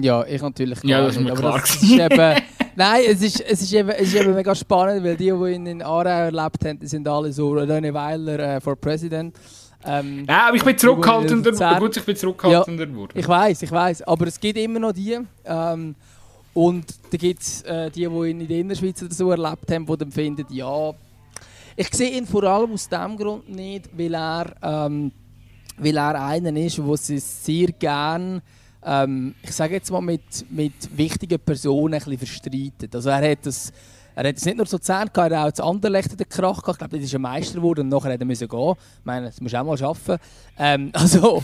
Ja, ich natürlich Ja, gar das ist nicht, mir klar das ist eben, Nein, es ist, es, ist eben, es ist eben mega spannend, weil die, die ihn in Aarau erlebt haben, die sind alle so René Weiler äh, for President. Ähm, Ja, aber ich bin zurückhaltender. Gut, ich bin zurückhaltender geworden. Ich weiß, ich weiß, aber es gibt immer noch die. Ähm, und da gibt es äh, die, die ihn in der Innerschweiz oder so erlebt haben, die dann finden, ja, Ich sehe ihn vor allem aus dem Grund nicht, weil er, ähm, weil er einer ist, der sich sehr gern, ähm, ich sage jetzt mal, mit, mit wichtigen Personen ein verstreitet. Also er hat das er hat es nicht nur so Zähne gehabt, er hat auch das Anderlecht den Krach gehabt. Ich glaube, das ist ein Meister geworden und nachher musste er gehen. Ich meine, das musst du auch mal schaffen. Ähm, also,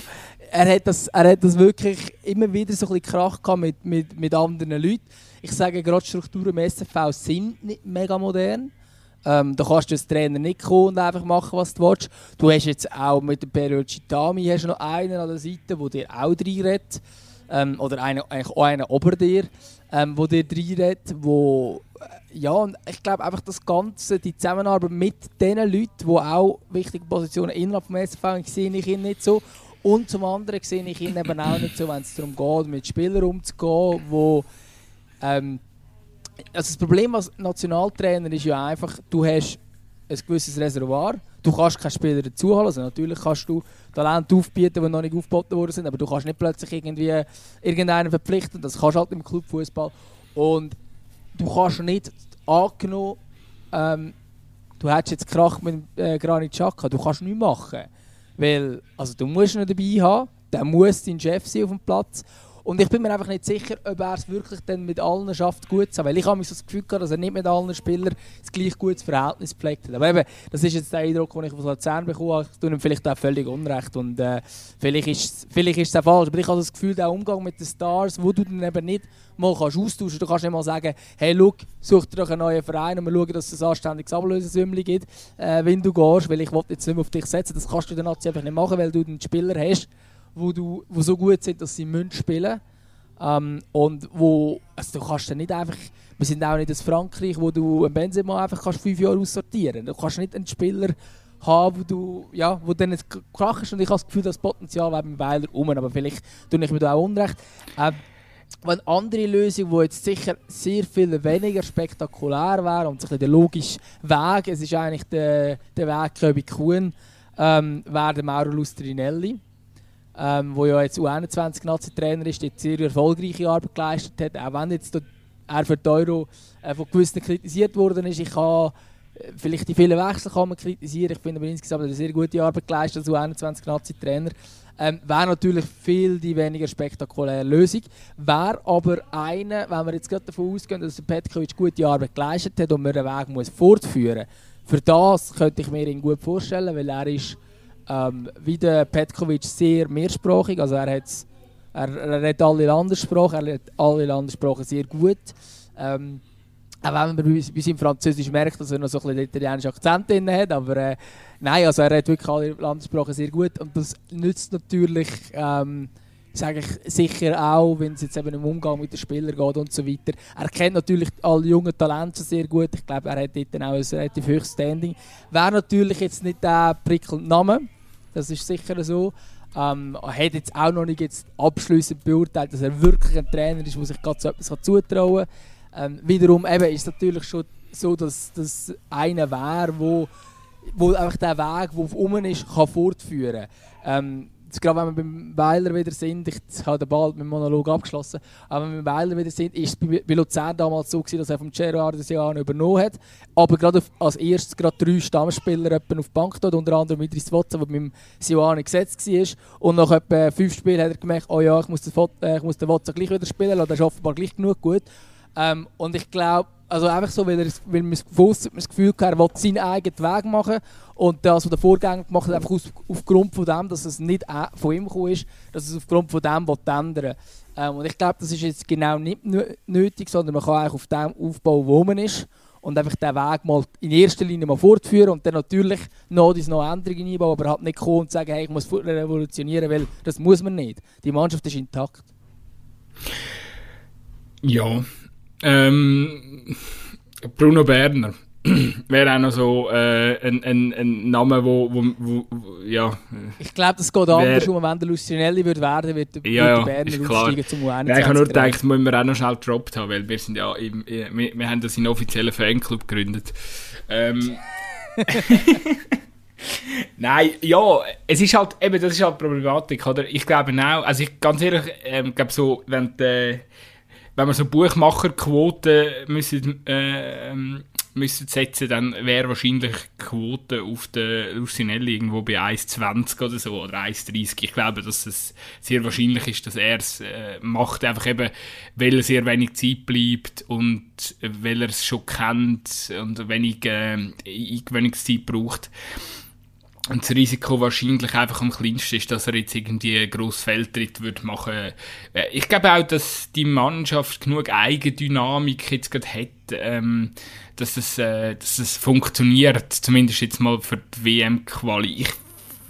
er hat, das, er hat das wirklich immer wieder so ein bisschen Krach gehabt mit, mit, mit anderen Leuten. Ich sage, gerade Strukturen im SFV sind nicht mega modern. Ähm, da kannst du als Trainer nicht kommen und einfach machen, was du willst. Du hast jetzt auch mit dem Period Chitami hast noch einen an der Seite, der dir auch reinredet. Ähm, oder einen, eigentlich auch einen ober dir, ähm, der dir reinredet, wo äh, ja, und ich glaube einfach das Ganze, die Zusammenarbeit mit den Leuten, die auch wichtige Positionen innerhalb des SFV sehe ich ihn nicht so. Und zum anderen sehe ich ihn eben auch nicht so, wenn es darum geht, mit Spielern umzugehen, ähm, also das Problem als Nationaltrainer ist ja einfach, du hast ein gewisses Reservoir, du kannst keine Spieler dazuholen, also natürlich kannst du Talente aufbieten, die noch nicht aufgeboten worden sind, aber du kannst nicht plötzlich irgendwie irgendeinen verpflichten, das kannst du halt im Clubfußball. Und du kannst nicht angenommen, ähm, du hättest jetzt Krach mit äh, Granit Xhaka, du kannst nichts machen. Weil, also du musst ihn dabei haben, der muss dein Chef sein auf dem Platz und ich bin mir einfach nicht sicher, ob er es wirklich dann mit allen schafft, gut zu sein. Weil ich habe so das Gefühl gehabt, dass er nicht mit allen Spielern das gleich gutes Verhältnis pflegt. Aber eben, das ist jetzt der Eindruck, den ich von Luzern bekommen habe. Ich tue ihm vielleicht auch völlig unrecht. Und äh, vielleicht ist vielleicht ist es auch falsch. Aber ich habe das Gefühl, der Umgang mit den Stars, wo du dann eben nicht mal kannst austauschen. Du kannst nicht mal sagen, hey, look, such dir doch einen neuen Verein und wir schauen, dass es ein anständiges Ablösesümmel gibt, äh, wenn du gehst. Weil ich wollte jetzt nicht mehr auf dich setzen. Das kannst du dann einfach nicht machen, weil du einen Spieler hast, wo, du, wo so gut sind, dass sie müssen spielen. Ähm, und wo, also du kannst dann nicht einfach, wir sind auch nicht das Frankreich, wo du einen Benzema einfach kannst fünf Jahre aussortieren. Du kannst nicht einen Spieler haben, wo du, ja, wo dann krachst und ich habe das Gefühl, das Potenzial wäre beim Weiler um, aber vielleicht tue ich mir da auch unrecht. Ähm, eine andere Lösung, die jetzt sicher sehr viel weniger spektakulär wäre und sich der logische Weg, es ist eigentlich der, der Weg Köbi Kuhn, ähm, wäre der Mauro Lustrinelli ähm, wo ja jetzt U21-Nazi-Trainer ist, der sehr erfolgreiche Arbeit geleistet hat, auch wenn jetzt er für die Euro äh, von gewissen kritisiert worden ist. Ich kann äh, vielleicht die vielen Wechsel kann man kritisieren, ich finde aber insgesamt eine sehr gute Arbeit geleistet als U21-Nazi-Trainer. Ähm, wäre natürlich viel die weniger spektakuläre Lösung. Wäre aber eine, wenn wir jetzt gerade davon ausgehen, dass Petkovic gute Arbeit geleistet hat und man den Weg muss fortführen muss, für das könnte ich mir ihn gut vorstellen, weil er ist ähm, wie der Petkovic sehr mehrsprachig, also er, hat, er, er hat alle Landessprachen, er hat alle Landessprachen sehr gut. Ähm, auch wenn man bei, seinem Französisch merkt, dass er noch so ein bisschen italienischen Akzent drin hat, aber äh, nein, also er hat wirklich alle Landessprachen sehr gut und das nützt natürlich, ähm, sage ich sicher auch, wenn es jetzt eben im Umgang mit den Spielern geht und so weiter. Er kennt natürlich alle jungen Talente sehr gut, ich glaube, er hat dort auch ein relativ hohes Standing. Wäre natürlich jetzt nicht der prickelnde Name, das ist sicher so. Ähm, er hat jetzt auch noch nicht jetzt abschließend beurteilt, dass er wirklich ein Trainer ist, der sich gerade so etwas zutrauen kann. Ähm, wiederum eben ist es natürlich schon so, dass das einer wäre, wo, wo einfach der Weg, der oben ist, kann fortführen kann. Ähm, jetzt gerade wenn wir beim Weiler wieder sind, ich habe bald mit dem Monolog abgeschlossen, aber wenn wir beim Weiler wieder sind, ist es bei, Luzern damals so gewesen, dass er vom Gerard Jahr übernommen hat, aber gerade als erstes gerade drei Stammspieler auf die Bank dort, unter anderem Idris Wotza, der mit dem gesetzt war. Und nach etwa fünf Spielen hat er gemerkt, oh ja, ich muss den, äh, den Wotza gleich wieder spielen lassen, der ist offenbar gleich genug gut. Ähm, und ich glaube, also einfach so, weil, weil man das Gefühl hat, er will seinen eigenen Weg machen und das, was der Vorgänger gemacht hat, einfach aus, aufgrund von dem, dass es nicht von ihm gekommen ist, dass es aufgrund von dem ändern ähm, Und ich glaube, das ist jetzt genau nicht nötig, sondern man kann eigentlich auf dem aufbauen, wo man ist und einfach den Weg mal in erster Linie mal fortführen und dann natürlich noch, noch Änderungen einbauen, aber halt nicht kommen und sagen, hey, ich muss revolutionieren, weil das muss man nicht. Die Mannschaft ist intakt. Ja, ähm, Bruno Berner wäre auch noch so äh, ein, ein, ein Name, wo, wo, wo, ja. Ich glaube, das geht anders, um, wenn der Lucianelli wird werden, wird, wird ja, Berner aufsteigen zum U21. Ja, ich habe nur gedacht, das müssen wir auch noch schnell gedroppt haben, weil wir sind ja, im, wir, wir haben das in offiziellen Fanclub gegründet. Ähm, Nein, ja, es ist halt, eben, das ist halt Problematik, oder? Ich glaube auch, also ich, ganz ehrlich, ähm, glaube so, wenn die, wenn man so Buchmacherquoten müssen, äh, müssen setzen, dann wäre wahrscheinlich die Quote auf der Lucinelli irgendwo bei 1,20 oder so, oder 1,30. Ich glaube, dass es sehr wahrscheinlich ist, dass er es äh, macht, einfach eben, weil er sehr wenig Zeit bleibt und weil er es schon kennt und wenig äh, Eingewöhnungszeit braucht. Und das Risiko wahrscheinlich einfach am kleinsten ist, dass er jetzt irgendwie einen grossen Feldtritt würde machen. Äh, ich glaube auch, dass die Mannschaft genug Eigendynamik jetzt gerade hat, ähm, dass, es, äh, dass es funktioniert. Zumindest jetzt mal für die WM-Quali. Ich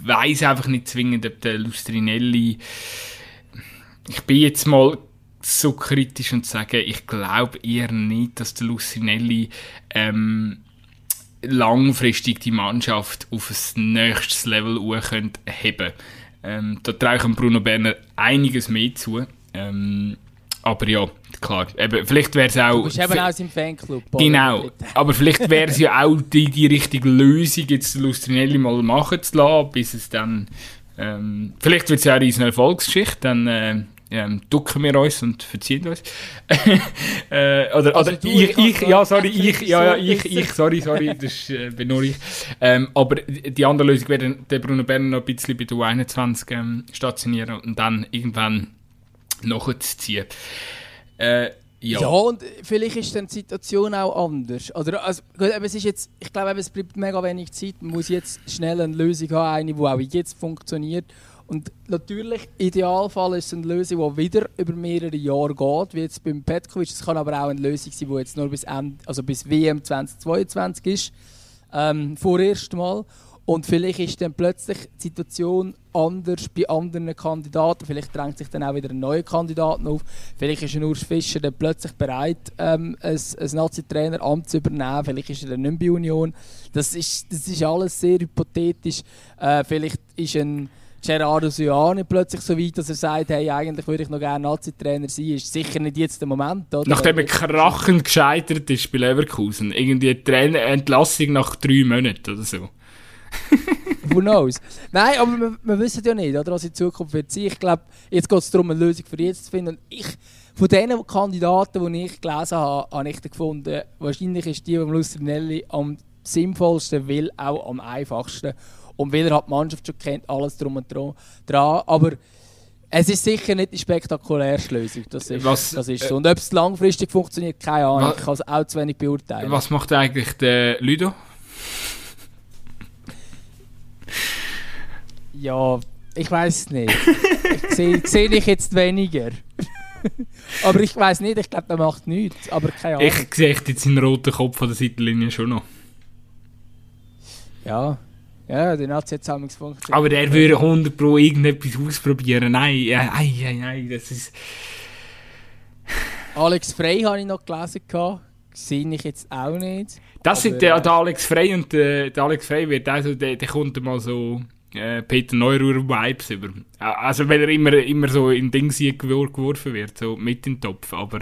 weiß einfach nicht zwingend, ob der Lustrinelli. Ich bin jetzt mal so kritisch und sage, ich glaube eher nicht, dass der Lustrinelli ähm, langfristig die Mannschaft auf ein nächstes Level heben könnte. Ähm, da traue ich Bruno Berner einiges mehr zu. Ähm, aber ja, klar. Eben, vielleicht wäre es auch... Du bist eben auch im Fanclub. Genau. Aber vielleicht wäre es ja auch die, die richtige Lösung, jetzt Lustrinelli mal machen zu lassen, bis es dann... Ähm, vielleicht wird es ja auch eine Erfolgsgeschichte, dann äh, ähm, ducken wir uns und verziehen uns. äh, oder also oder ich, ich, ja, sorry, ich, ja, ja, ich, ich, sorry, sorry, das äh, bin nur ich. Ähm, aber die andere Lösung wäre der Bruno Berner noch ein bisschen bei der U21 ähm, stationieren und dann irgendwann nachzuziehen. Äh, ja. ja, und vielleicht ist dann die Situation auch anders. Oder, also, es ist jetzt, ich glaube, es bleibt mega wenig Zeit. Man muss jetzt schnell eine Lösung haben, eine, die auch jetzt funktioniert. Und natürlich, Idealfall ist es eine Lösung, die wieder über mehrere Jahre geht, wie jetzt beim Petkovic. Es kann aber auch eine Lösung sein, die jetzt nur bis, Ende, also bis WM 2022 ist, ähm, vorerst mal. Und vielleicht ist dann plötzlich die Situation anders bei anderen Kandidaten. Vielleicht drängt sich dann auch wieder ein neuer Kandidat auf. Vielleicht ist Urs Fischer dann plötzlich bereit, ähm, ein, ein Nazi-Traineramt zu übernehmen. Vielleicht ist er dann nicht bei Union. Das ist, das ist alles sehr hypothetisch. Äh, vielleicht ist ein Gerardo Siani plötzlich so weit, dass er sagt, hey, eigentlich würde ich noch gerne Nazi-Trainer sein, ist sicher nicht jetzt der Moment. Oder? Nachdem er krachend gescheitert ist bei Leverkusen. Irgendwie eine Trainer Entlassung nach drei Monaten oder so. Who knows? Nein, aber wir, wir, wissen ja nicht, oder, was in Zukunft wird sein. Ich glaube, jetzt geht es darum, eine Lösung für jetzt zu finden. Und ich, von den Kandidaten, die ich gelesen habe, habe ich gefunden, wahrscheinlich ist die, die Lustrinelli am sinnvollsten will, auch am einfachsten. Und weil er hat die Mannschaft schon kennt, alles drum und dran. Aber es ist sicher nicht die spektakulärste Lösung. Das ist, was, das ist so. Und ob es langfristig funktioniert, keine Ahnung. Was, ich kann es auch zu wenig beurteilen. Was macht eigentlich der Ludo? Ja, ich weiß nicht. ich sehe seh dich jetzt weniger. aber ich weiß nicht, ich glaube, der macht nichts. Aber keine Ahnung. Ich sehe jetzt seinen roten Kopf an der Seitenlinie schon noch. Ja, ja, der Nazi hat es funktioniert. Aber der würde 100 Pro irgendetwas ausprobieren. Nein, nein, nein, nein, das ist... Alex Frey habe ich noch gelesen. Sehe ich jetzt auch nicht. Das sind der, der Alex Frey und der, der Alex Frey wird also, der, der kommt mal so äh, Peter Neuruhr Vibes über. Also wenn er immer, immer so in Dings geworfen wird, so mit in den Topf, aber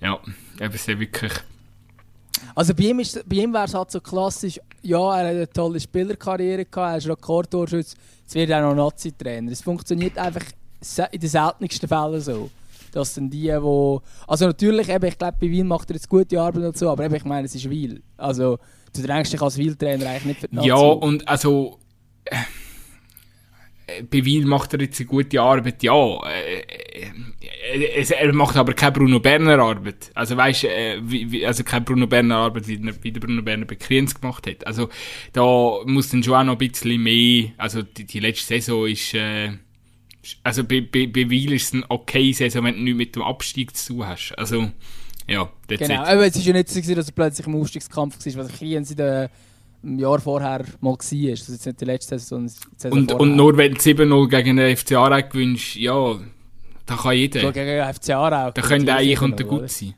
ja, eben sehr wirklich also bei ihm, ihm wäre es halt so klassisch, ja, er hat eine tolle Spielerkarriere gehabt, er ist Rekordtorschütze, jetzt wird er auch noch Nazi-Trainer. Es funktioniert einfach in den seltensten Fällen so. Dass dann die, die... Also natürlich, eben, ich glaube, bei Wien macht er jetzt gute Arbeit dazu, aber eben, ich meine, es ist Wiel. Also du drängst dich als Wiel-Trainer eigentlich nicht für die Nazi. Ja, und also... Äh, bei Wiel macht er jetzt eine gute Arbeit, ja. Äh, äh, er macht aber keine Bruno Berner Arbeit. Also weißt, äh, also keine Bruno Berner Arbeit, wie, wie der Bruno Berner bei Kriens gemacht hat. Also da muss dann schon auch noch ein bisschen mehr, also die, die letzte Saison ist, äh, also bei, bei, bei Wiel ist es eine okay Saison, wenn du nichts mit dem Abstieg zu tun hast. Also, ja, that's Genau, aber es ist ja nicht so, dass er plötzlich im Aufstiegskampf war, was Kriens in der im Jahr vorher mal war. Das ist jetzt nicht die letzte Saison, Saison und, und nur wenn du 7-0 gegen den FC Aarau gewinnst, ja, da kann jeder. So gegen den FC Aarau. Da könnte eigentlich unter gut sein.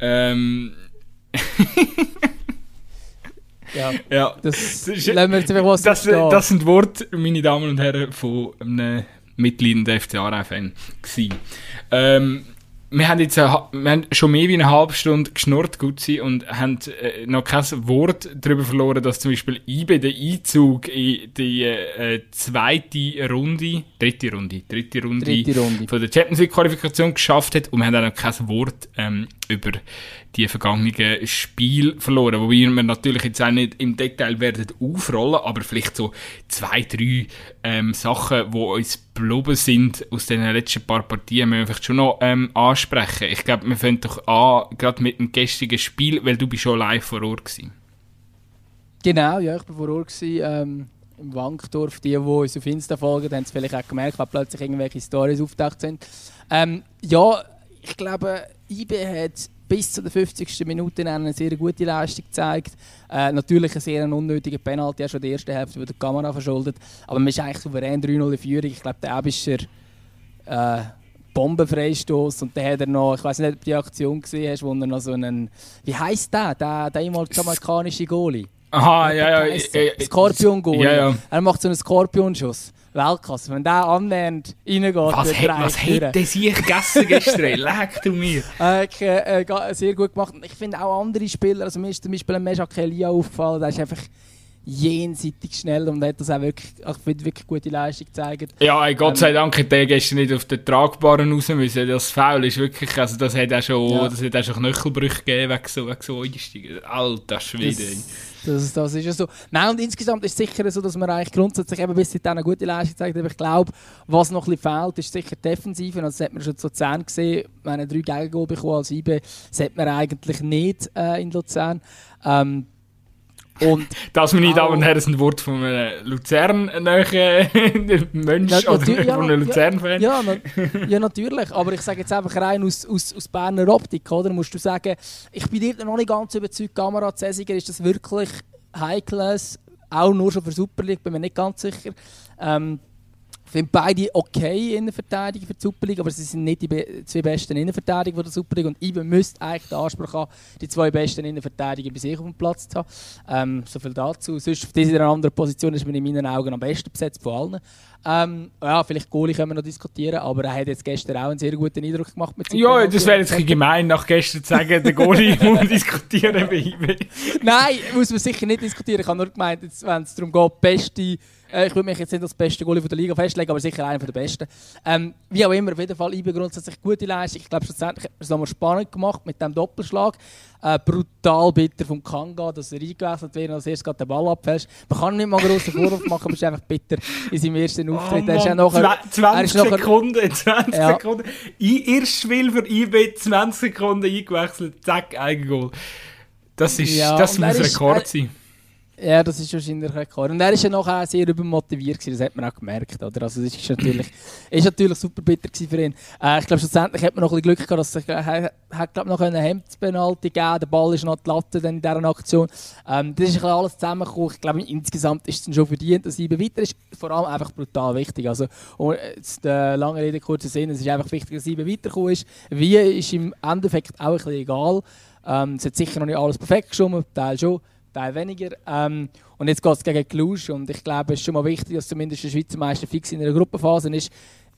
Ähm... ja, ja, das, das, was das, das sind Worte, meine Damen und Herren, von einem mitleidenden FC Aarau-Fan. Ähm, wir haben jetzt eine, wir haben schon mehr wie eine halbe Stunde geschnurrt, Gutzi, und haben äh, noch kein Wort darüber verloren, dass zum Beispiel IBE den Einzug in die äh, zweite Runde, dritte Runde, dritte Runde, Dritte Runde. von der Champions League Qualifikation geschafft hat und wir haben auch noch kein Wort ähm, über die vergangenen Spiele verloren, wobei wir natürlich jetzt auch nicht im Detail werden aufrollen, aber vielleicht so zwei, drei ähm, Sachen, die uns geblieben sind aus den letzten paar Partien, müssen wir vielleicht schon noch ähm, ansprechen. Ich glaube, wir fangen doch an, gerade mit dem gestrigen Spiel, weil du bist schon live vor Ort gewesen. Genau, ja, ich war vor Ort gewesen, ähm, im Wankdorf. Die, die uns auf Insta folgen, haben es vielleicht auch gemerkt, weil plötzlich irgendwelche Stories auftaucht sind. Ähm, ja, ich glaube, IB hat bis zu der 50. Minute eine sehr gute Leistung gezeigt. Äh, natürlich ein sehr unnötiger Penalty, ja schon die erste Hälfte, die der Kamera verschuldet. Aber man ist eigentlich souverän 3-0 in Führung. Ich glaube, der Abischer äh, Bombenfreistoß und dann hat er noch, ich weiß nicht, ob du die Aktion gesehen hast, wo er noch so einen, wie heisst der, der, der ehemalige jamaikanische Goalie? Aha, ja, ja. der? Skorpion-Goalie. Ja, ja. Er macht so einen Skorpionschuss. Weltklasse. Wenn der annähernd reingeht, Was, er was hätte sie gegessen gestern? Leg du mir. äh, äh, ga- sehr gut gemacht. Ich finde auch andere Spieler, also mir ist zum Beispiel ein Meja Kelia aufgefallen, der ist einfach jenseitig schnell und hat das auch wirklich, ich finde, wirklich gute Leistung gezeigt. Ja, ey, Gott Ähm, sei Dank hat der gestern nicht auf den Tragbaren raus müssen. Das Foul ist wirklich, also das hat auch schon, Ja. das hat auch schon Knöchelbrüche gegeben wegen so, wegen so Einsteigen. Alter Schwede. Das, das, das ist ja so. Nein, und insgesamt ist es sicher so, dass man eigentlich grundsätzlich eben bis dahin eine gute Leistung zeigt. Aber ich glaube, was noch ein bisschen fehlt, ist sicher die Defensive. Und das hat man schon zu Luzern gesehen. Wir haben drei Gegengol bekommen als IB. Das hat man eigentlich nicht äh, in Luzern. Ähm, und Das, meine Damen und. Herren, sind Wort von einem Luzern-nahen Mensch Ja, oder ja, von einem ja. Luzern-Fan. Ja, na, ja, natürlich. Aber ich sage jetzt einfach rein aus, aus, aus Berner Optik, oder? Musst du sagen, ich bin dir noch nicht ganz überzeugt, Kamera Cäsiger, ist das wirklich High-Class? Auch nur schon für Super League, bin mir nicht ganz sicher. Ähm, ich finde beide okay in der Verteidigung für die Super League, aber sie sind nicht die be zwei besten Innenverteidiger der Super League. Und Ibe müsste eigentlich den Anspruch haben, die zwei besten Innenverteidiger bei sich auf dem Platz zu haben. Ähm, so viel dazu. Sonst auf dieser anderen Position ist man in meinen Augen am besten besetzt von allen. Ähm, ja, vielleicht Goalie können wir noch diskutieren, aber er hat jetzt gestern auch einen sehr guten Eindruck gemacht mit seinem Ja, das wäre jetzt ein gemein, nach gestern zu sagen, der Goalie muss diskutieren bei IB. Nein, muss man sicher nicht diskutieren. Ich habe nur gemeint, wenn es darum geht, beste, äh, ich würde mich jetzt nicht als beste Goalie von der Liga festlegen, aber sicher einer der besten. Ähm, wie auch immer, auf jeden Fall IB grundsätzlich gute Leistung. Ich glaube, schlussendlich hat man es nochmal spannend gemacht mit dem Doppelschlag. Äh, brutal bitter vom Kanga, dass er eingewechselt wird und als erstes gerade den Ball abfälscht. Man kann nicht mal einen grossen Vorwurf machen, aber es ist einfach bitter in seinem ersten Auftritt. er ist ja nachher, Zwe- er ist 20 nachher- Sekunden, 20 Ja. Sekunden. Erstes Spiel für IB, 20 Sekunden eingewechselt, zack, Eigengoal. Das, ist, Ja, das muss ist- Rekord er- sein. Ja, das ist wahrscheinlich ein Rekord. Und er ist ja nachher auch sehr übermotiviert gewesen, das hat man auch gemerkt. Oder? Also das ist natürlich, ist natürlich super bitter für ihn. Äh, ich glaube, schlussendlich hat man noch ein bisschen Glück gehabt, dass er hat, hat glaub, noch eine Hemdspenalty gegeben Der Ball ist noch die Latte dann in dieser Aktion. Ähm, das ist alles zusammengekommen. Ich glaube, insgesamt ist es schon verdient, dass Ibe weiter ist. Vor allem einfach brutal wichtig. Also, und jetzt, äh, lange Rede, kurzer Sinn. Es ist einfach wichtig, dass Ibe weitergekommen ist. Wie ist im Endeffekt auch ein bisschen egal. Ähm, es hat sicher noch nicht alles perfekt geschoben, Teil schon. Teil weniger. Ähm, und jetzt geht es gegen Cluj und ich glaube, es ist schon mal wichtig, dass zumindest der Schweizer Meister fix in einer Gruppenphase ist.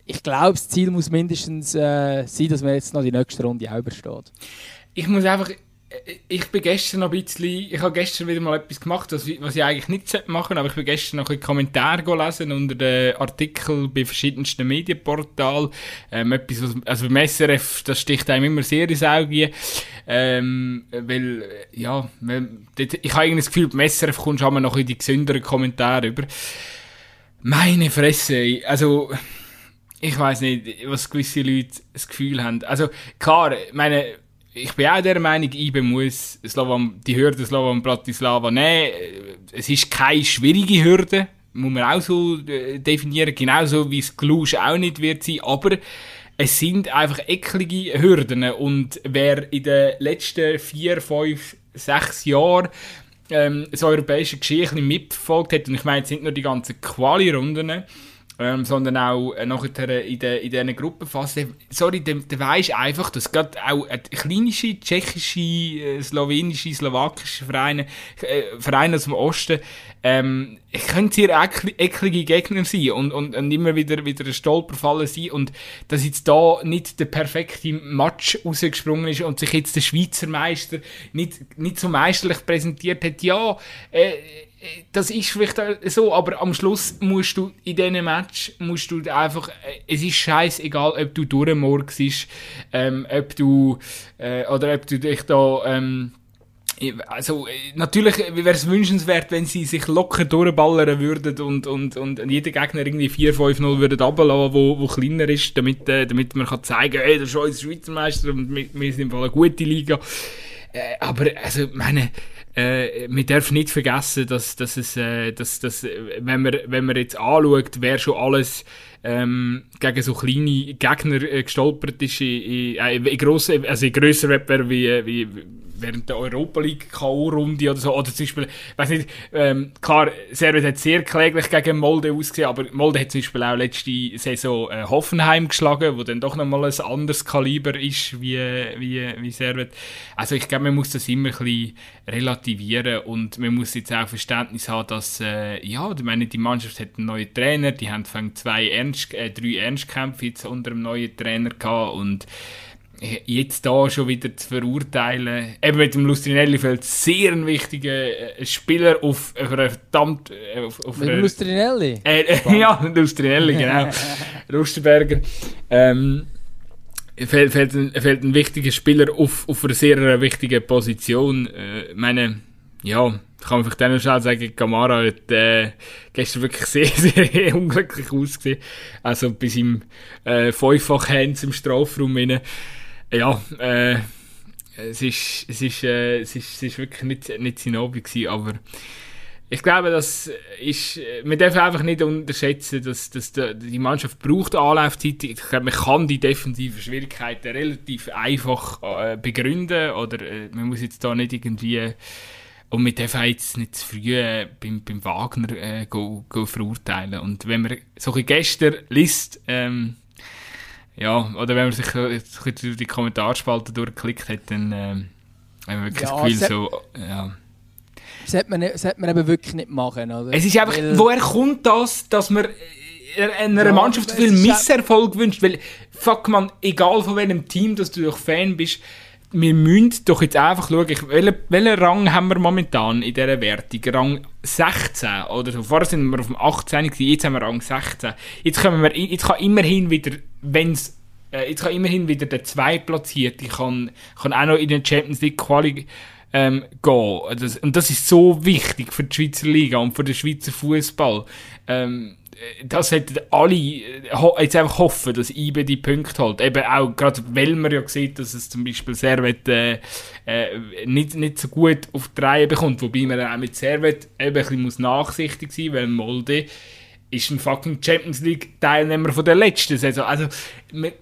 Ich glaube, das Ziel muss mindestens äh, sein, dass man jetzt noch die nächste Runde auch übersteht. Ich muss einfach. Ich bin gestern noch ein bisschen. Ich habe gestern wieder mal etwas gemacht, was, was ich eigentlich nicht sollte machen aber ich bin gestern noch ein Kommentar gelesen unter den Artikeln bei verschiedensten Medienportalen. Ähm, etwas, was, also beim SRF, das sticht einem immer sehr ins Auge. Ähm, weil, äh, ja, ich habe irgendwie das Gefühl, beim SRF kommst du immer noch in die gesünderen Kommentare über. Meine Fresse, also ich weiß nicht, was gewisse Leute das Gefühl haben. Also klar, meine, ich bin auch der Meinung, IBE muss Slovan, die Hürde Slovan Bratislava nehmen. Es ist keine schwierige Hürde, muss man auch so äh, definieren, genauso wie es Cluj auch nicht wird sein, aber es sind einfach eklige Hürden. Und wer in den letzten vier, fünf, sechs Jahren ähm, das europäische bisschen mitverfolgt hat, und ich meine jetzt nicht nur die ganzen Quali-Runden, ähm, sondern auch äh, nachher in, de, in diesen Gruppenphasen. Sorry, der, der weisst einfach, dass gerade auch kleinische, tschechische, äh, slowenische, slowakische Vereine, äh, Vereine aus dem Osten, ähm, können sehr ekl eklige Gegner sein und, und, und immer wieder, wieder ein Stolperfallen sein und dass jetzt da nicht der perfekte Match rausgesprungen ist und sich jetzt der Schweizer Meister nicht, nicht so meisterlich präsentiert hat, ja, äh, das ist vielleicht so, aber am Schluss musst du in diesem Match musst du einfach, äh, es ist scheißegal, ob du durchmorgst, ähm, ob du, äh, oder ob du dich da, ähm, also, natürlich wäre es wünschenswert, wenn sie sich locker durchballern würden und, und, und jeder Gegner irgendwie 4-5-0 würde runterlassen, wo, wo kleiner ist, damit, äh, damit man kann zeigen kann, hey, das ist unser Schweizer Meister und wir, wir sind im Fall eine gute Liga. Äh, aber, also, meine, äh, man darf nicht vergessen, dass, dass es, äh, dass, dass, wenn man, wenn man jetzt anschaut, wer schon alles ähm, gegen so kleine Gegner äh, gestolpert ist in, in, äh, in, grossen, also in grösseren Wettbewerben wie, wie während der Europa League K.O.-Runde oder so. Oder zum Beispiel, weiß nicht, ähm, klar, Servet hat sehr kläglich gegen Molde ausgesehen, aber Molde hat zum Beispiel auch letzte Saison äh, Hoffenheim geschlagen, wo dann doch nochmal ein anderes Kaliber ist wie, wie, wie Servet. Also ich glaube, man muss das immer ein bisschen relativieren und man muss jetzt auch Verständnis haben, dass, äh, ja, ich meine, die Mannschaft hat einen neuen Trainer, die haben zwei Ernst, äh, drei Ernstkämpfe jetzt unter einem neuen Trainer gehabt und jetzt da schon wieder zu verurteilen. Eben mit dem Lustrinelli fällt sehr ein wichtiger äh, Spieler auf, auf eine verdammt... Äh, auf, auf mit dem Lustrinelli? Äh, äh, ja, Lustrinelli, genau. Rustenberger. Ähm, fällt, fällt, ein, fällt ein wichtiger Spieler auf, auf eine sehr wichtige Position. Äh, meine, ja, kann man vielleicht dann schnell sagen, Gamara hat äh, gestern wirklich sehr, sehr unglücklich ausgesehen. Also bis im äh, Fünffach-Hands im Strafraum rein ja, äh, es ist, es ist, äh, es ist, es ist wirklich nicht, nicht sein Hobby gewesen, aber ich glaube, das ist, man darf einfach nicht unterschätzen, dass, dass die Mannschaft braucht Anlaufzeit. Ich glaube, man kann die defensiven Schwierigkeiten relativ einfach äh, begründen oder äh, man muss jetzt da nicht irgendwie und man darf jetzt nicht zu früh äh, beim, beim Wagner äh, go, go verurteilen. Und wenn man so ein gestern liest, ähm, ja, oder wenn man sich durch die Kommentarspalte durchklickt hat, dann äh, haben wir wirklich ja, das Gefühl, so, ja. Das sollte man, sollte man eben wirklich nicht machen, oder? Es ist einfach, weil, woher kommt das, dass man einer ja, Mannschaft so viel Misserfolg wünscht? Weil, fuck man, egal von welchem Team dass du doch Fan bist, wir müssen doch jetzt einfach schauen, welchen, welchen Rang haben wir momentan in dieser Wertung? Rang 16 oder so. Vorher sind wir auf dem 18, jetzt haben wir Rang 16. Jetzt, können wir, jetzt kann immerhin wieder, wenn's, äh, jetzt kann immerhin wieder der Zweitplatzierte kann, kann auch noch in den Champions League Quali ähm, gehen. Das, und das ist so wichtig für die Schweizer Liga und für den Schweizer Fußball. Ähm, das hätten alle äh, jetzt einfach hoffen, dass IBE die Punkte holt. Eben auch, gerade weil man ja sieht, dass es zum Beispiel Servet äh, äh, nicht, nicht so gut auf die Reihe bekommt. Wobei man auch mit Servet eben ein bisschen muss nachsichtig sein weil Molde ist ein fucking Champions League Teilnehmer von der letzten Saison. Also,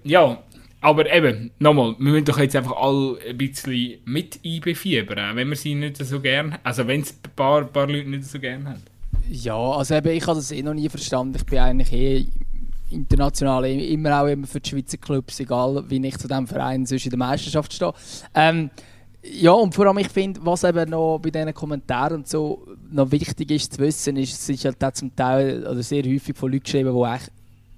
ja, aber eben, nochmal, wir müssen doch jetzt einfach alle ein bisschen mit IBE fiebern, wenn wir sie nicht so gerne, also wenn es ein paar, paar Leute nicht so gerne haben. Ja, also eben, ich habe das eh noch nie verstanden. Ich bin eigentlich eh international immer auch immer für die Schweizer Clubs, egal wie ich zu diesem Verein sonst in der Meisterschaft stehe. Ähm, ja, und vor allem, ich finde, was eben noch bei diesen Kommentaren und so noch wichtig ist zu wissen, ist, es ist halt auch zum Teil oder sehr häufig von Leuten geschrieben, die echt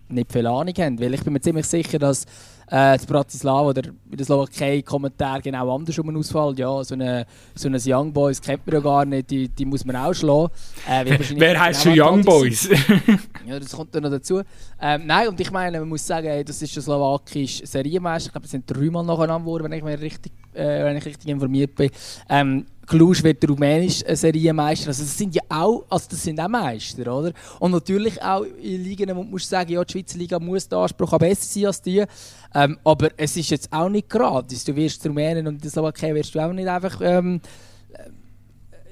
nicht viel Ahnung haben. Weil ich bin mir ziemlich sicher, dass äh, in Bratislava oder in der Slowakei Kommentar genau andersrum ausfällt. Ja, so eine, so eine Young Boys kennt man ja gar nicht, die, die muss man auch schlagen. Äh, Wer heißt schon Young Boys? ja, das kommt dann noch dazu. Ähm, nein, und ich meine, man muss sagen, das ist der slowakische Serienmeister. Ich glaube, es sind dreimal nacheinander geworden, wenn ich, mir richtig, äh, wenn ich richtig informiert bin. Ähm, Cluj wird rumänisch Serienmeister. Also das sind ja auch, also das sind auch Meister, oder? Und natürlich auch in Ligen, wo musst sagen, ja, die Schweizer Liga muss der Anspruch besser sein als die. Ähm, aber es ist jetzt auch nicht gratis. Du wirst Rumänen und in der Slowakei wirst du auch nicht einfach ähm,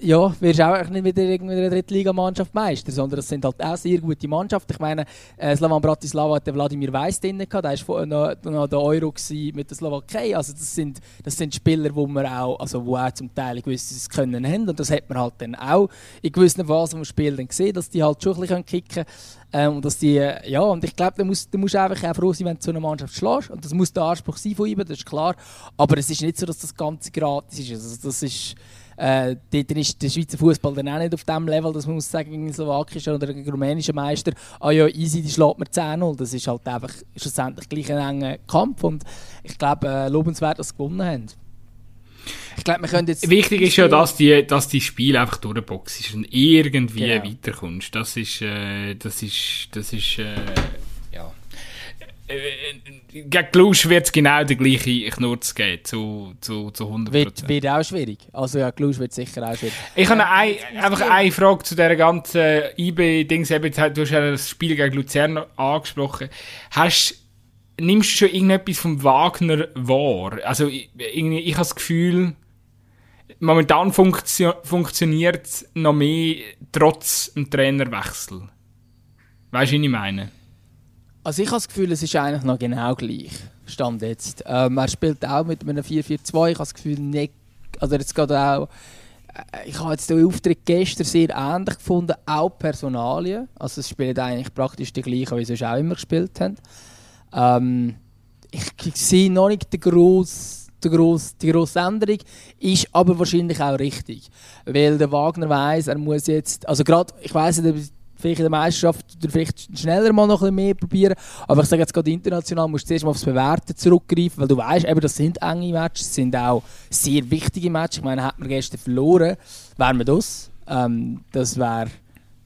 ja, wirst auch nicht wieder in einer Drittligamannschaft Meister, sondern das sind halt auch sehr gute Mannschaften. Ich meine, äh, Slavan Bratislava hat Wladimir Weiss drin gehabt, der war noch, noch der Euro mit der Slowakei. Also das sind, das sind Spieler, wo man auch, also wo auch zum Teil gewisses Können haben und das hat man halt dann auch in gewissen Phasen vom Spiel dann gesehen, dass die halt schon ein bisschen kicken können. Ähm, und dass die, ja, und ich glaube, da musst, da musst einfach auch froh sein, wenn du so eine Mannschaft schlägst. Und das muss der Anspruch sein von ihm, das ist klar. Aber es ist nicht so, dass das Ganze gratis ist. Also das ist äh, dort ist der Schweizer Fußball dann auch nicht auf dem Level, dass man muss sagen, gegen slowakischen oder gegen rumänischen Meister, ah ja, easy, die schlägt mir 10-0. Das ist halt einfach schlussendlich gleich ein enger Kampf und ich glaube, äh, lobenswert, dass sie gewonnen haben. Ich glaube, wir können jetzt Wichtig ist ja, dass die, dass die Spiele einfach durchboxst und irgendwie genau. weiterkommst. Das ist, äh, das ist, das ist, äh, gegen Glusch wird es genau der gleiche Knurz geben, zu, zu, zu 100%. Wird, wird auch schwierig. Also ja, Glusch wird sicher auch schwierig. Ich habe ein, einfach eine Frage zu dieser ganzen IB-Dings. Du hast ja das Spiel gegen Luzern angesprochen. Hast, nimmst du schon irgendetwas vom Wagner wahr? Also ich, ich habe das Gefühl, momentan funktio funktioniert es noch mehr trotz dem Trainerwechsel. Weißt du, was ich meine? Also ich habe das Gefühl, es ist eigentlich noch genau gleich. Stand jetzt. Ähm, er spielt auch mit einem 4-4-2. Ich habe das Gefühl, nicht, also jetzt gerade auch, äh, ich habe jetzt den Auftritt gestern sehr ähnlich gefunden, auch Personalien. Also es spielt eigentlich praktisch die gleichen, wie sie auch immer gespielt haben. Ähm, ich, sehe noch nicht die grosse, die, grosse, die grosse Änderung, ist aber wahrscheinlich auch richtig. Weil der Wagner weiß, er muss jetzt, also gerade, ich weiß nicht, vielleicht in der Meisterschaft oder vielleicht schneller mal noch ein bisschen mehr probieren. Aber ich sage jetzt gerade international, musst du zuerst mal aufs Bewerten zurückgreifen, weil du weißt, eben, das sind enge Matches, das sind auch sehr wichtige Matches. Ich meine, hätten wir gestern verloren, wären wir das. Ähm, das wäre,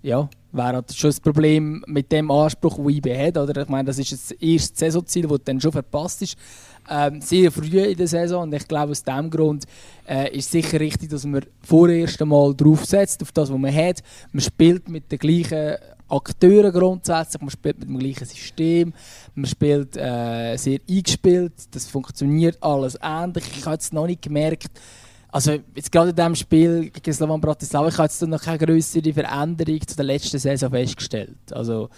ja, wäre halt schon das Problem mit dem Anspruch, den IB hat. Oder? Ich meine, das ist das erste Saisonziel, das dann schon verpasst ist ähm, sehr früh in der Saison. Und ich glaube, aus diesem Grund äh, ist sicher richtig, dass man vorerst einmal drauf setzt, auf das, was man hat. Man spielt mit den gleichen Akteuren grundsätzlich, man spielt mit dem gleichen System, man spielt äh, sehr eingespielt, das funktioniert alles ähnlich. Ich habe jetzt noch nicht gemerkt, also jetzt gerade in diesem Spiel gegen Slovan Bratislava, ich habe jetzt noch keine größere Veränderung zu der letzten Saison festgestellt. Also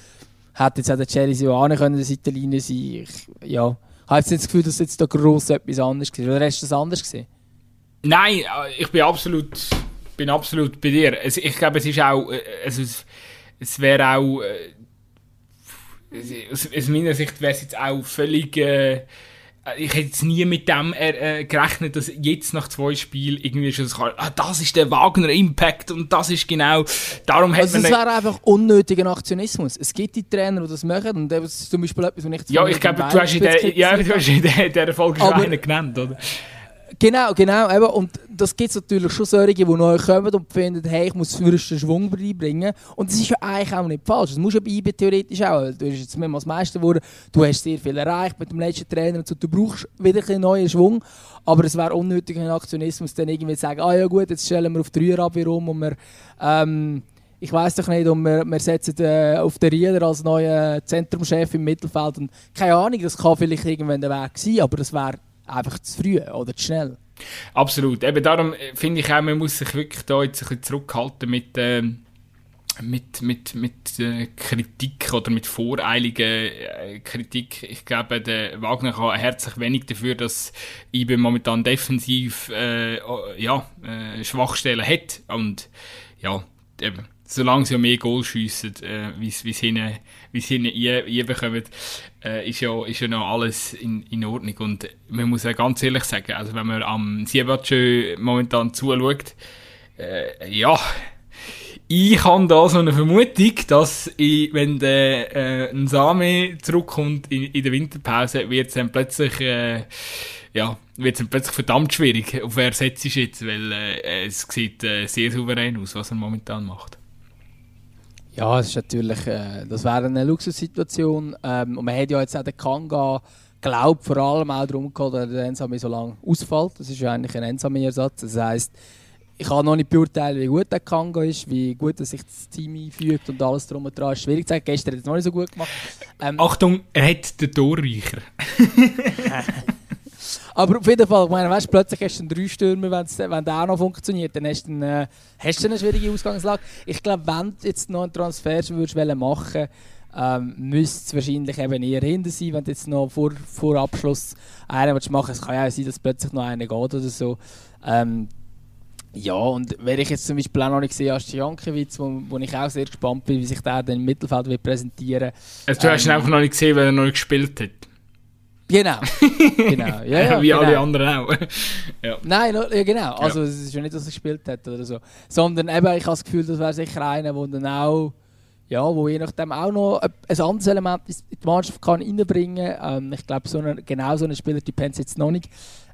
hätte jetzt auch der auch nicht können, der Seitenlinie sein ich, ja, habe jetzt nicht das Gefühl, dass jetzt da gross etwas anderes war. Oder hast du das anders gesehen? Nein, äh, ich bin absolut, bin absolut bei dir. Es, ich glaube, es ist auch, also es, es wäre auch, aus, aus meiner Sicht wäre es jetzt auch völlig, äh, ich hätte jetzt nie mit dem äh, gerechnet, dass jetzt nach zwei Spielen irgendwie schon das, ah, das ist der Wagner Impact und das ist genau, darum also man... Es wäre einfach unnötiger Aktionismus. Es gibt die Trainer, die das machen und das ist zum Beispiel etwas, was ich... Ja, ich glaube, du hast in der, ja, du hast in der, der Folge schon einen genannt, oder? Genau, genau. Eben. Und das gibt es natürlich schon solche, die neu kommen und finden, hey, ich muss frischen Schwung reinbringen. Und das ist ja eigentlich auch nicht falsch. Das musst du bei IB theoretisch auch. Du bist jetzt mehrmals Meister geworden, du hast sehr viel erreicht mit dem letzten Trainer und so. Du brauchst wieder einen neuen Schwung. Aber es wäre unnötig, ein Aktionismus dann irgendwie zu sagen, ah ja gut, jetzt stellen wir auf drei Abwehr um und wir... Ähm, ich weiß doch nicht, und wir, wir setzen äh, auf den Rieder als neuen Zentrumchef im Mittelfeld. Und keine Ahnung, das kann vielleicht irgendwann der Weg sein, aber das wäre einfach zu früh oder zu schnell. Absolut. Eben darum äh, finde ich auch, man muss sich wirklich da jetzt ein bisschen zurückhalten mit, äh, mit, mit, mit äh, Kritik oder mit voreiliger äh, Kritik. Ich glaube, der Wagner kann herzlich wenig dafür, dass IBE momentan defensiv äh, ja, äh, Schwachstellen hat. Und ja, eben solange sie mehr Goal schiessen, äh, wie sie hinten, reinbekommen, äh, ist, ja, ist ja noch alles in, in Ordnung. Und man muss ja ganz ehrlich sagen, also wenn man am Siebatschö momentan zuschaut, äh, ja, ich habe da so eine Vermutung, dass ich, wenn der äh, ein Same zurückkommt in, in der Winterpause, wird es dann plötzlich äh, ja, wird es plötzlich verdammt schwierig, auf wer setzt jetzt, weil äh, es sieht äh, sehr souverän aus, was er momentan macht. Ja, es ist natürlich, äh, das wäre eine Luxussituation. Ähm, und man hat ja jetzt auch den Kanga, glaubt vor allem auch darum gehabt, dass der Ensame so lange ausfällt. Das ist ja eigentlich ein Ensame-Ersatz. Das heisst, ich kann noch nicht beurteilen, wie gut der Kanga ist, wie gut er sich das Team einfügt und alles drum und dran. Ist schwierig zu sagen. Gestern hat er es noch nicht so gut gemacht. Ähm, Achtung, er hat den Torreicher. Aber auf jeden Fall, ich meine, weißt, plötzlich hast du einen drei Stürmer, wenn der auch noch funktioniert, dann hast du, eine, äh, hast du eine schwierige Ausgangslage. Ich glaube, wenn du jetzt noch einen Transfer würdest machen ähm, müsste es wahrscheinlich eben eher hinter sein, wenn du jetzt noch vor, vor Abschluss einen machen willst. Es kann ja auch sein, dass plötzlich noch einer geht oder so. Ähm, ja, und wenn ich jetzt zum Beispiel auch noch nicht gesehen habe, Jankiewicz, wo, wo ich auch sehr gespannt bin, wie sich der dann im Mittelfeld wird präsentieren also, Du hast ihn ähm, einfach noch nicht gesehen, weil er noch nicht gespielt hat. Genau, genau. Ja, ja, Wie genau. alle anderen auch. ja. Nein, ja, genau. Also es ist ja nicht, dass er gespielt hat oder so. Sondern eben, ich habe das Gefühl, das wäre sicher einer, der dann auch, ja, wo je nachdem auch noch ein anderes Element in die Mannschaft kann reinbringen kann. Ähm, ich glaube, so genau so einen Spieler, die Pens jetzt noch nicht.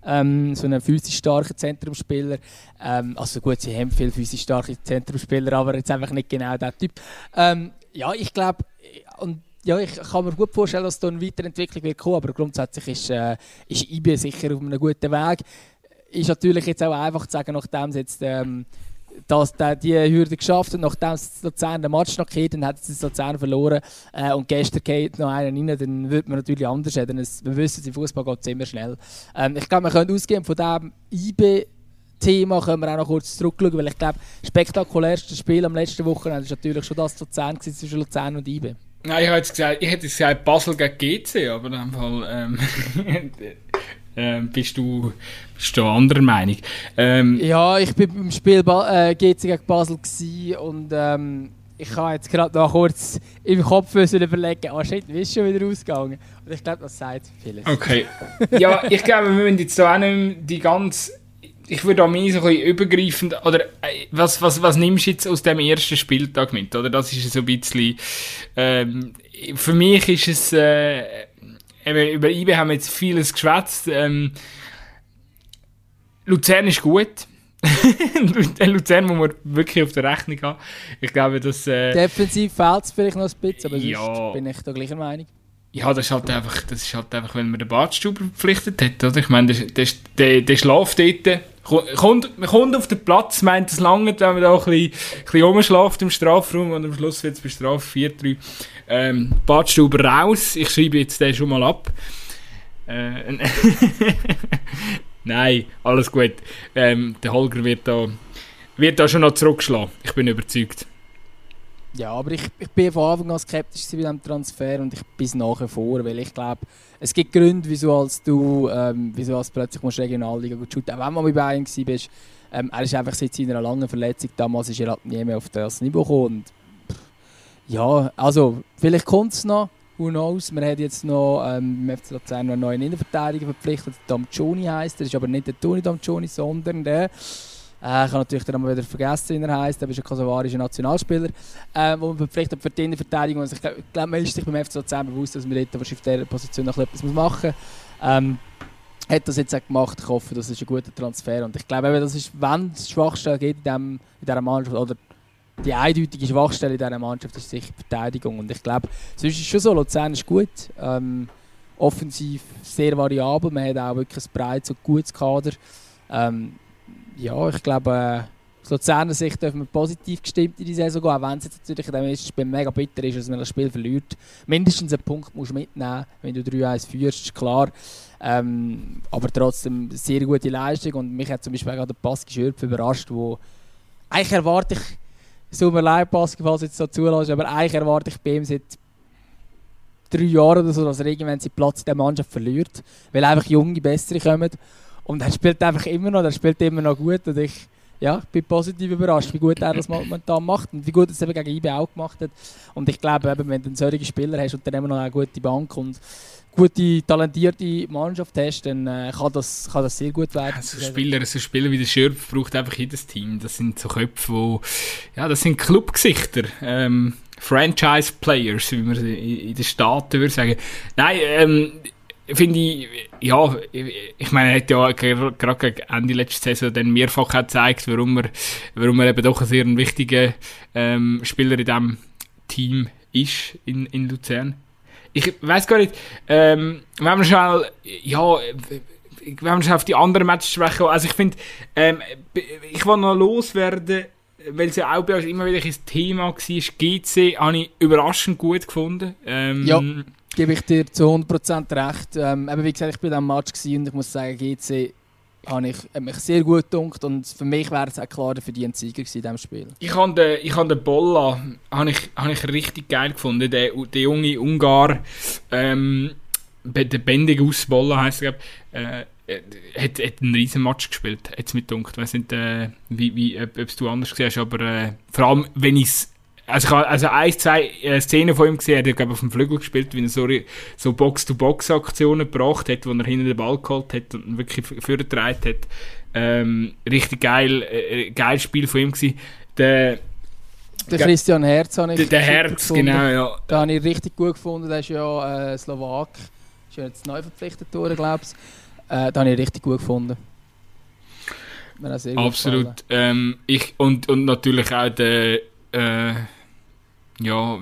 Ähm, so einen physisch starken Zentrumspieler. Ähm, also gut, sie haben viele physisch starke Zentrumspieler, aber jetzt einfach nicht genau der Typ. Ähm, ja, ich glaube, und ja, ich kann mir gut vorstellen, dass da eine Weiterentwicklung wird kommen, aber grundsätzlich ist, äh, ist IB sicher auf einem guten Weg. Ist natürlich jetzt auch einfach zu sagen, nachdem sie jetzt ähm, dass der die Hürde geschafft hat, nachdem es Luzern den Match noch geht, dann hat es Luzern verloren äh, und gestern geht noch einer rein, dann würde man natürlich anders reden. wir wissen, im Fußball geht es immer schnell. Ähm, ich glaube, wir können ausgehen von diesem IB Thema können wir auch noch kurz zurückschauen, weil ich glaube, spektakulärste Spiel am letzten Wochenende war natürlich schon das Luzern zwischen Luzern und IB. Nein, ich, hätte gesagt, ich hätte gesagt Basel gegen GC, aber in dem Fall ähm, ähm, bist, du, bist du anderer Meinung. Ähm, ja, ich bin beim Spiel ba äh, GC gegen Basel und ähm, ich habe jetzt gerade noch kurz im Kopf überlegen, ah oh shit, wie ist schon wieder ausgegangen? Und ich glaube, das sagt vieles. Okay. Ja, ich glaube, wir müssen jetzt auch nicht die ganze ich würde auch mehr so ein bisschen übergreifend, oder äh, was, was, was nimmst du jetzt aus dem ersten Spieltag mit, oder? Das ist so ein bisschen, ähm, für mich ist es, äh, eben, über IB haben wir jetzt vieles geschwätzt, ähm, Luzern ist gut. Luzern muss man wirklich auf der Rechnung haben. Ich glaube, dass... Äh, Defensiv fehlt es vielleicht noch ein bisschen, aber ja, sonst bin ich da gleicher Meinung. Ja, das ist halt einfach, das ist halt einfach, weil man den Badstuber verpflichtet hat, oder? Ich meine, der, der, der, der schläft dort, kommt, man kommt auf den Platz, meint es lange, wenn man da ein bisschen, ein bisschen im Strafraum und am Schluss wird es bestraft 4-3. Ähm, Badstuber raus, ich schreibe jetzt den schon mal ab. Äh, Nein, alles gut. Ähm, der Holger wird da, wird da schon noch zurückschlagen, ich bin überzeugt. Ja, aber ich, ich bin von Anfang an skeptisch bei diesem Transfer und ich bin es nachher vor, weil ich glaube, es gibt Gründe, wieso als du ähm, wieso als plötzlich musst Regionalliga gut shooten, auch wenn du bei Bayern warst. Ähm, er ist einfach seit seiner langen Verletzung, damals ist er halt nie mehr auf das Niveau gekommen. Und, ja, also vielleicht kommt es noch, who knows. Wir haben jetzt noch ähm, im FC Luzern einen neuen Innenverteidiger verpflichtet, Damcioni heisst er, ist aber nicht der Toni Damcioni, sondern der äh, ich habe natürlich dann mal wieder vergessen, wie er heisst. Er ist ein kosovarischer Nationalspieler, äh, wo man verpflichtet für die Innenverteidigung. Also ich glaube, man ist sich beim FC Luzern bewusst, dass man dort wahrscheinlich auf dieser Position noch etwas machen muss. Ähm, hat das jetzt auch gemacht. Ich hoffe, das ist ein guter Transfer. Und ich glaube, das ist, wenn es Schwachstellen gibt in, dem, in dieser Mannschaft, oder die eindeutige Schwachstelle in dieser Mannschaft ist sicher die Verteidigung. Und ich glaube, sonst ist es schon so, Luzern ist gut. Ähm, offensiv sehr variabel. Man hat auch wirklich ein breites und gutes Kader. Ähm, ja, ich glaube, äh, aus Luzerner Sicht dürfen wir positiv gestimmt in die Saison gehen, auch wenn es jetzt natürlich in dem ersten Spiel mega bitter ist, dass man das Spiel verliert. Mindestens einen Punkt musst du mitnehmen, wenn du 3-1 führst, klar. Ähm, aber trotzdem sehr gute Leistung und mich hat zum Beispiel auch der Pascal Schürpf überrascht, wo eigentlich erwarte ich, mir leid, Pascal, falls du jetzt so zulässt, aber eigentlich erwarte ich bei ihm seit drei Jahren oder so, dass er irgendwann seinen Platz in der Mannschaft verliert, weil einfach junge, bessere kommen. Und er spielt einfach immer noch, er spielt immer noch gut und ich ja, bin positiv überrascht, wie gut er das momentan macht und wie gut er es eben gegen IB auch gemacht hat. Und ich glaube, eben, wenn du einen solchen Spieler hast und dann immer noch eine gute Bank und gute, talentierte Mannschaft hast, dann äh, kann, das, kann das sehr gut werden. so Spieler, so Spieler wie der Schürpf braucht einfach jedes Team. Das sind so Köpfe, wo, ja, das sind Clubgesichter. Ähm, Franchise-Players, wie man in den Staaten würde sagen. Nein, ähm, finde ich, ja, ich meine, er hat ja gerade gegen Ende letzter Saison dann mehrfach gezeigt, warum er, warum er eben doch ein sehr wichtiger ähm, Spieler in diesem Team ist in, in Luzern. Ich weiß gar nicht, ähm, wenn wir schnell, ja, wenn wir schnell auf die anderen Matches sprechen, also ich finde, ähm, ich will noch loswerden, weil es ja auch bei uns immer wieder ein Thema war, GC habe ich überraschend gut gefunden. Ähm, ja gebe ich dir zu 100% recht. Ähm, eben wie gesagt, ich bin am Match und ich muss sagen, GC habe ich, hat mich sehr gut gedacht und für mich wäre es auch klar der verdiente Sieger in diesem Spiel. Ich habe den, ich habe den Bolla habe ich, habe ich richtig geil gefunden, der, der junge Ungar, ähm, der Bendigus Bolla heisst er, äh, hat, hat einen riesen Match gespielt, jetzt mit dunkt. Ich weiß nicht, äh, wie, wie, ob, ob du anders gesehen hast, aber äh, vor allem, wenn ich es also ich habe also ein, zwei äh, Szenen von ihm gesehen, er hat glaube auf dem Flügel gespielt, wie er so, so Box-to-Box-Aktionen gebracht hat, wo er hinten den Ball geholt hat und wirklich vorgetragen hat. Ähm, richtig geil, äh, äh geiles Spiel von ihm gewesen. Der, der Christian Herz habe ich Der, der Herz, gefunden. genau, ja. Den habe ich richtig gut gefunden, der ist ja äh, Slowak, ist ja jetzt neu verpflichtet worden, glaube ich. Äh, den habe ich richtig gut gefunden. Absolut. Ähm, ich, und, und natürlich auch der äh, ja,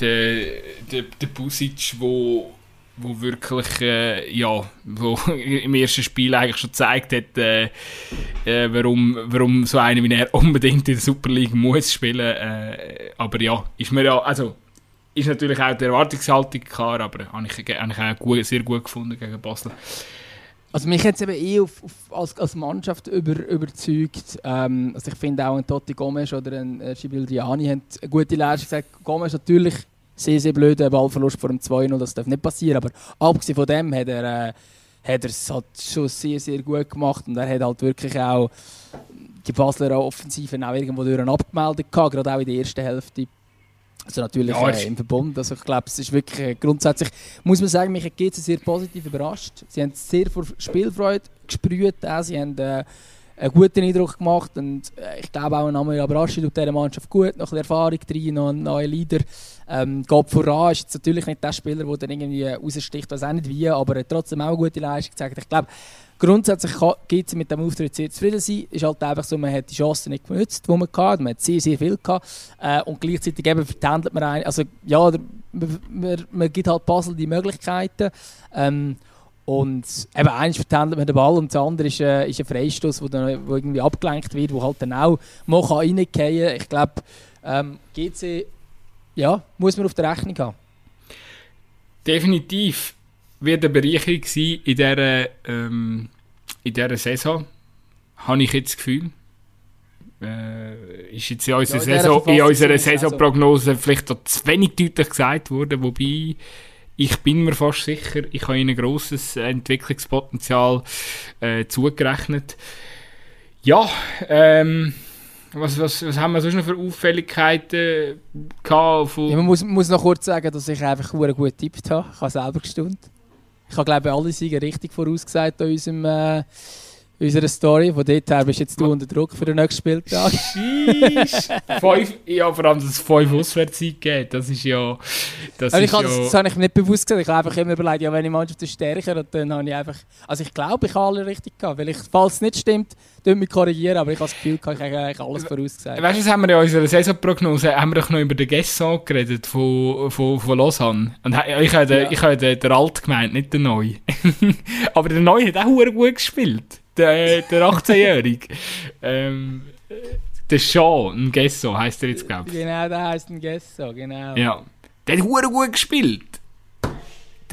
der, der, der Busic, wo, wo wirklich, äh, ja, wo im ersten Spiel eigentlich schon gezeigt hat, äh, äh, warum, warum so einer wie er unbedingt in der Super League muss spielen. Äh, aber ja, ist mir ja, also, ist natürlich auch die Erwartungshaltung klar, aber habe ich, habe ich auch gut, sehr gut gefunden gegen Basel. Also mich hat es eben eh auf, auf, als, als Mannschaft über, überzeugt. Ähm, also ich finde auch ein Totti Gomes oder ein äh, Gibildiani haben eine gute Leistung gesagt. Gomes natürlich sehr, sehr blöder Ballverlust vor dem 2-0, das darf nicht passieren. Aber abgesehen von dem hat er äh, es halt schon sehr, sehr gut gemacht und er hat halt wirklich auch die Basler Offensiven auch irgendwo durch abgemeldet gehabt, gerade auch in der ersten Hälfte. Also natürlich ja, äh, im Verbund. Also ich glaube, es ist wirklich äh, grundsätzlich, muss man sagen, mich hat GC sehr positiv überrascht. Sie haben sehr viel Spielfreude gesprüht, auch. sie haben äh, einen guten Eindruck gemacht und äh, ich glaube auch ein Amir Abrashi tut dieser Mannschaft gut, noch ein Erfahrung drin, noch ein neuer Leader. Ähm, geht voran, ist jetzt natürlich nicht der Spieler, der dann irgendwie raussticht, weiß auch nicht wie, aber er hat trotzdem auch eine gute Leistung gezeigt. Ich glaube, grundsätzlich geht es mit dem Auftritt sehr zufrieden sein. ist halt einfach so, man hat die Chancen nicht genutzt, die man hatte. Man hat sehr, sehr viel gehabt. Äh, und gleichzeitig eben vertändelt man ein. Also ja, man, man, man gibt halt Basel die Möglichkeiten. Ähm, und eben eins vertändelt man den Ball und das andere ist, äh, ist ein Freistoß, wo, wo irgendwie abgelenkt wird, wo halt dann auch mal reingehen kann. Ich glaube, ähm, GC ja, muss man auf der Rechnung haben. Definitiv wird eine Bereicherung sein in dieser, ähm, in dieser Saison, habe ich jetzt das Gefühl. Äh, ist jetzt in unserer, ja, in Saison, in unserer Saisonprognose vielleicht auch zu wenig deutlich gesagt worden, wobei ich bin mir fast sicher, ich habe ihnen ein grosses Entwicklungspotenzial äh, zugerechnet. Ja, ähm, was, was, was haben wir sonst noch für Auffälligkeiten gehabt? Ja, man muss, muss noch kurz sagen, dass ich einfach gut getippt habe. Ich habe selber gestimmt. Ich habe glaube alle Sieger richtig vorausgesagt an unserem, äh, unserer Story. Von dort her bist jetzt du unter Druck für den nächsten Spieltag. fünf, ja, vor allem, dass es fünf Auswärtszeit gibt, das ist ja... Das, ist ja... das, das habe ich nicht bewusst gesagt. Ich habe einfach immer überlegt, ja, wenn ich Mannschaft ist stärker, und dann habe ich einfach... Also ich glaube, ich habe alle richtig gehabt. Weil ich, falls es nicht stimmt, tun mich korrigieren, aber ich habe das Gefühl, ich habe eigentlich alles vorausgesagt. Weißt du, was haben wir in unserer Saisonprognose, haben wir doch noch über den Gesson geredet von, von, von Lausanne. Und ich habe den, ja. ich habe den, den Alt gemeint, nicht den Neu. aber der Neu hat auch gut gespielt. Der, der 18-Jährige. ähm, der Sean, ein Gesso heisst er jetzt, glaube ich. Genau, der heisst ein Gesso, genau. Ja. Der hat gut gespielt.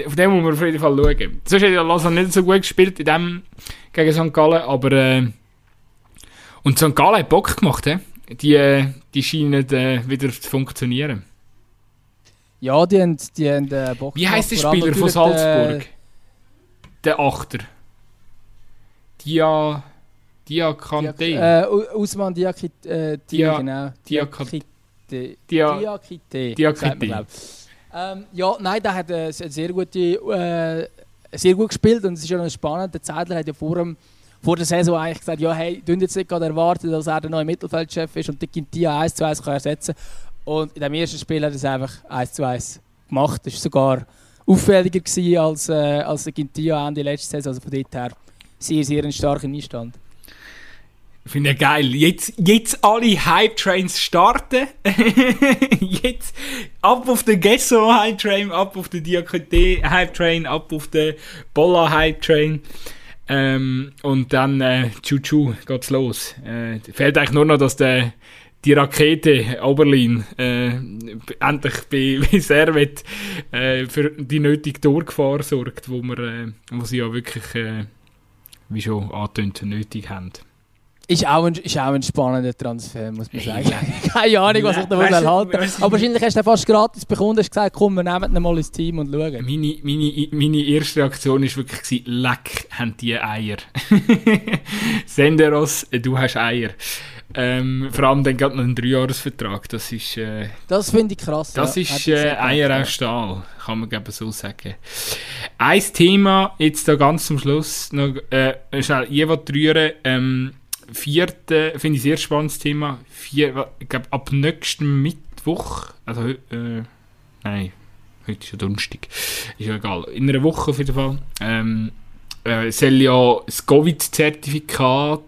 Auf den muss man auf jeden Fall schauen. Sonst hat ja Lausanne nicht so gut gespielt in dem gegen St. Gallen, aber äh, und St. Gallen hat Bock gemacht, he? Die, äh, die scheinen äh, wieder zu funktionieren. Ja, die haben, die haben äh, Bock Wie heisst der Spieler von Salzburg? Der, der Achter. Dia... Diakante. Äh, Usman Diakite, äh, Dia, genau. Diakite. Diakite. Diakite. Ähm, ja, nein, der hat äh, sehr, gute, äh, sehr gut gespielt und es ist ja noch spannend. Der Zeidler hat ja vor dem vor der Saison eigentlich gesagt, ja, hey, dünn jetzt nicht gerade erwartet, dass er der neue Mittelfeldchef ist und die Gintia 1 zu 1 kann ersetzen Und in dem ersten Spiel hat er es einfach 1 zu 1 gemacht. Das war sogar auffälliger gewesen als, äh, als der Gintia Ende letzte Saison. Also von dort her sehr, sehr ein starker Einstand. Ich finde ja geil. Jetzt, jetzt alle Hype-Trains starten. jetzt ab auf den Gesso Hype-Train, ab auf den Diakoté Hype-Train, ab auf den Bolla Hype-Train. Ähm, und dann, äh, tschu-tschu, geht's los. Äh, fehlt eigentlich nur noch, dass der, die Rakete Oberlin äh, endlich bei, Servet äh, für die nötige Durchgefahr sorgt, wo, wir, äh, wo sie ja wirklich, äh, wie schon angetönt, nötig haben. Ist auch, ein, ist auch ein spannender Transfer, muss man sagen. Keine Ahnung, was ich da wohl halten Aber wahrscheinlich hast du fast gratis bekommen, hast gesagt, komm, wir nehmen ihn mal ins Team und schauen. Meine, meine, meine erste Reaktion war wirklich, leck, haben die Eier. Senderos, du hast Eier. Ähm, vor allem dann gerade noch einen Dreijahresvertrag. Das ist. Äh, das finde ich krass. Das ja, ist äh, Eier aus Stahl, kann man glaube so sagen. Ein Thema jetzt da ganz zum Schluss noch. Äh, schnell, ich will ähm, vierte, finde ich ein sehr spannendes Thema. Vier, ich glaube, ab nächsten Mittwoch, also, äh, nein, heute ist ja Donnerstag, ist ja egal, in einer Woche auf jeden Fall, ähm, äh, soll ja das Covid-Zertifikat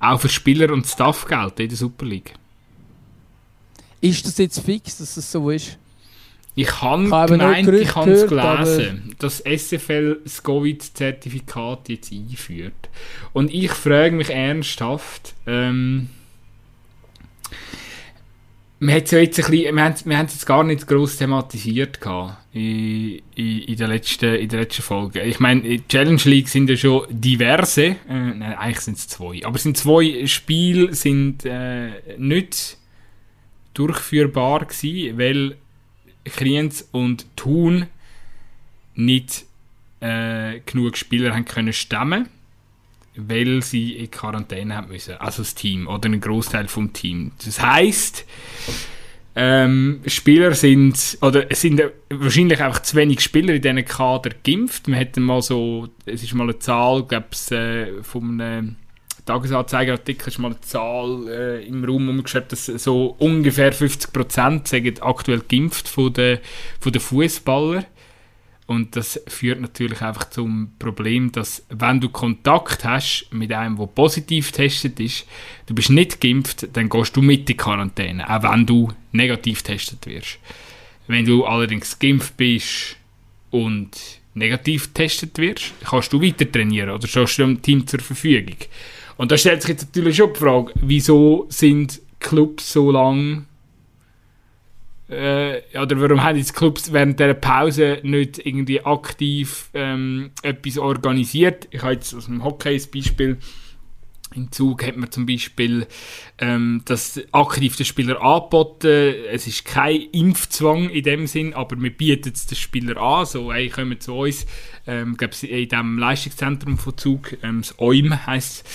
auch für Spieler und Staff gelten in der Super League. Ist das jetzt fix, dass es so ist? Ich habe gemeint, ich habe es gelesen, dass SFL das Covid-Zertifikat jetzt einführt. Und ich frage mich ernsthaft, ähm, wir, jetzt ein bisschen, wir, haben, wir haben es jetzt gar nicht groß thematisiert in, in, der letzten, in der letzten Folge. Ich meine, in Challenge League sind ja schon diverse, äh, nein, eigentlich sind es zwei, aber es sind zwei Spiele sind äh, nicht durchführbar gewesen, weil Kriens und Thun nicht äh, genug Spieler haben können stemmen, weil sie in Quarantäne haben müssen, also das Team oder ein Großteil vom Team. Das heißt, ähm, Spieler sind oder es sind wahrscheinlich einfach zu wenig Spieler in diesen Kader geimpft. Wir hätten mal so, es ist mal eine Zahl, glaube ich, äh, von einem Tagesanzeigerartikel ist mal eine Zahl äh, im Raum umgeschrieben, dass so ungefähr 50% sagen aktuell geimpft von den, von den Fußballern. Und das führt natürlich einfach zum Problem, dass wenn du Kontakt hast mit einem, der positiv getestet ist, du bist nicht geimpft, dann gehst du mit in Quarantäne, auch wenn du negativ getestet wirst. Wenn du allerdings geimpft bist und negativ getestet wirst, kannst du weiter trainieren oder stehst du dem Team zur Verfügung. Und da stellt sich jetzt natürlich schon die Frage, wieso sind Clubs so lang äh, oder warum haben jetzt Clubs während dieser Pause nicht irgendwie aktiv ähm, etwas organisiert? Ich habe jetzt aus dem Hockey ein Beispiel. Im Zug hat man zum Beispiel ähm, das aktiv den Spieler angeboten. Es ist kein Impfzwang in dem Sinn, aber wir bieten es den Spieler an. So, hey, kommen zu uns. Ähm, in dem Leistungszentrum von Zug, ähm, das OIM heisst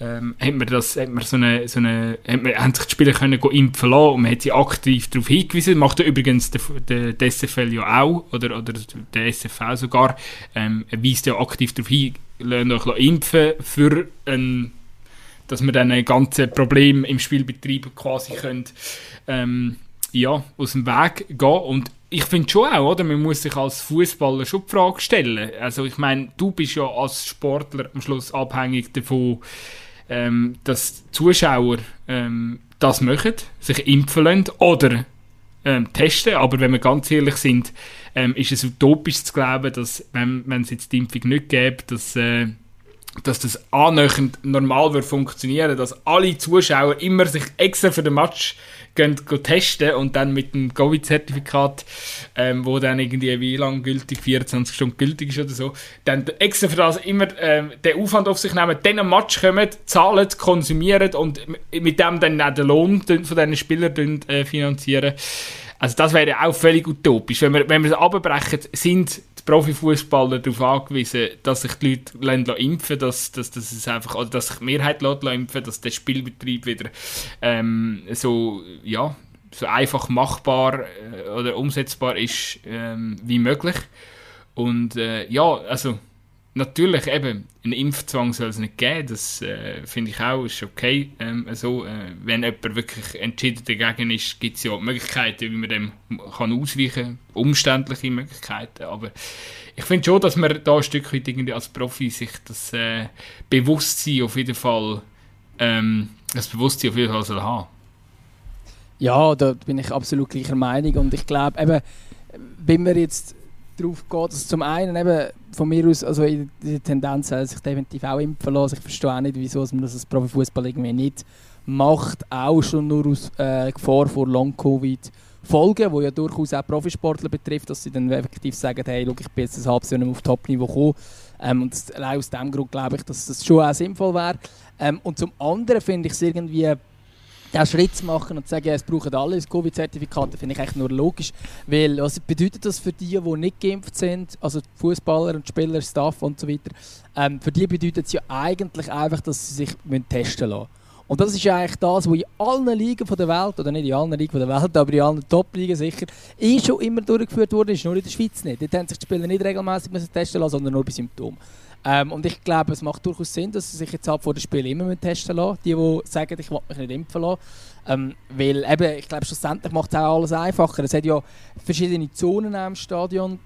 ähm, hat man das, hat man so eine, so eine, hat man, haben sich die Spieler können impfen lassen und man hat sie aktiv darauf hingewiesen. Macht ja übrigens der, SFL ja auch, oder, oder der SFV sogar, ähm, weist ja aktiv darauf hin, lasst euch impfen für ein, dass man dann ein ganzes Problem im Spielbetrieb quasi könnt, ähm, ja, aus dem Weg gehen und ich finde schon auch, oder? Man muss sich als Fußballer schon die Frage stellen. Also ich meine, du bist ja als Sportler am Schluss abhängig davon, ähm, dass Zuschauer ähm, das machen, sich impfen lassen oder ähm, testen. Aber wenn wir ganz ehrlich sind, ähm, ist es utopisch zu glauben, dass, wenn, wenn es jetzt die Impfung nicht gäbe, dass, äh, dass das annähernd normal wird funktionieren, dass alle Zuschauer immer sich extra für den Match gehen, gehen testen und dann mit dem Covid-Zertifikat, ähm, wo dann irgendwie wie lang gültig, 24 Stunden gültig ist oder so, dann extra für das immer ähm, den Aufwand auf sich nehmen, dann am Match kommen, zahlen, konsumieren und mit dem dann auch den Lohn von diesen Spielern äh, finanzieren. Also das wäre auch völlig utopisch. Wenn wir, wenn es abbrechen, sind die Profifußballer darauf angewiesen, dass sich die Leute impfen dass, dass, dass, es einfach, oder dass sich die Mehrheit impfen dass der Spielbetrieb wieder ähm, so, ja, so einfach machbar äh, oder umsetzbar ist ähm, wie möglich. Und äh, ja, also natürlich eben, einen Impfzwang soll es nicht geben, das äh, finde ich auch, ist okay. Ähm, also, äh, wenn jemand wirklich entschieden dagegen ist, gibt es ja Möglichkeiten, wie man dem kann ausweichen kann, umständliche Möglichkeiten, aber ich finde schon, dass man da ein Stück weit irgendwie als Profi sich das äh, Bewusstsein auf jeden Fall ähm, das Bewusstsein auf jeden Fall soll haben. Ja, da bin ich absolut gleicher Meinung und ich glaube eben, wenn man jetzt darauf geht, dass zum einen eben von mir aus, also in der Tendenz sich definitiv auch impfen lassen. Ich verstehe auch nicht, wieso man das als Profifußball irgendwie nicht macht. Auch schon nur aus äh, Gefahr vor Long-Covid. Folgen, die ja durchaus auch Profisportler betrifft, dass sie dann effektiv sagen, hey, schau, ich bin jetzt ein halbes Jahr nicht auf Top-Niveau gekommen. Ähm, und allein aus diesem Grund glaube ich, dass das schon auch sinnvoll wäre. Ähm, und zum anderen finde ich es irgendwie den Schritt zu machen und zu sagen, es brauchen alle das Covid-Zertifikat, finde ich eigentlich nur logisch. Weil was bedeutet das für die, die nicht geimpft sind, also Fußballer und Spieler, Staff und so weiter, ähm, für die bedeutet es ja eigentlich einfach, dass sie sich testen lassen und das ist ja eigentlich das, was in allen Ligen der Welt, oder nicht in allen Ligen der Welt, aber in allen Top-Ligen sicher, eh schon immer durchgeführt worden ist, nur in der Schweiz nicht. Dort haben sich die Spieler nicht regelmäßig testen lassen, sondern nur bei Symptomen. Ähm, und ich glaube, es macht durchaus Sinn, dass sie sich jetzt ab vor dem Spiel immer testen lassen. Die, die sagen, ich will mich nicht impfen lassen. Ähm, weil eben, ich glaube, schlussendlich macht es auch alles einfacher. Es hat ja verschiedene Zonen im Stadion.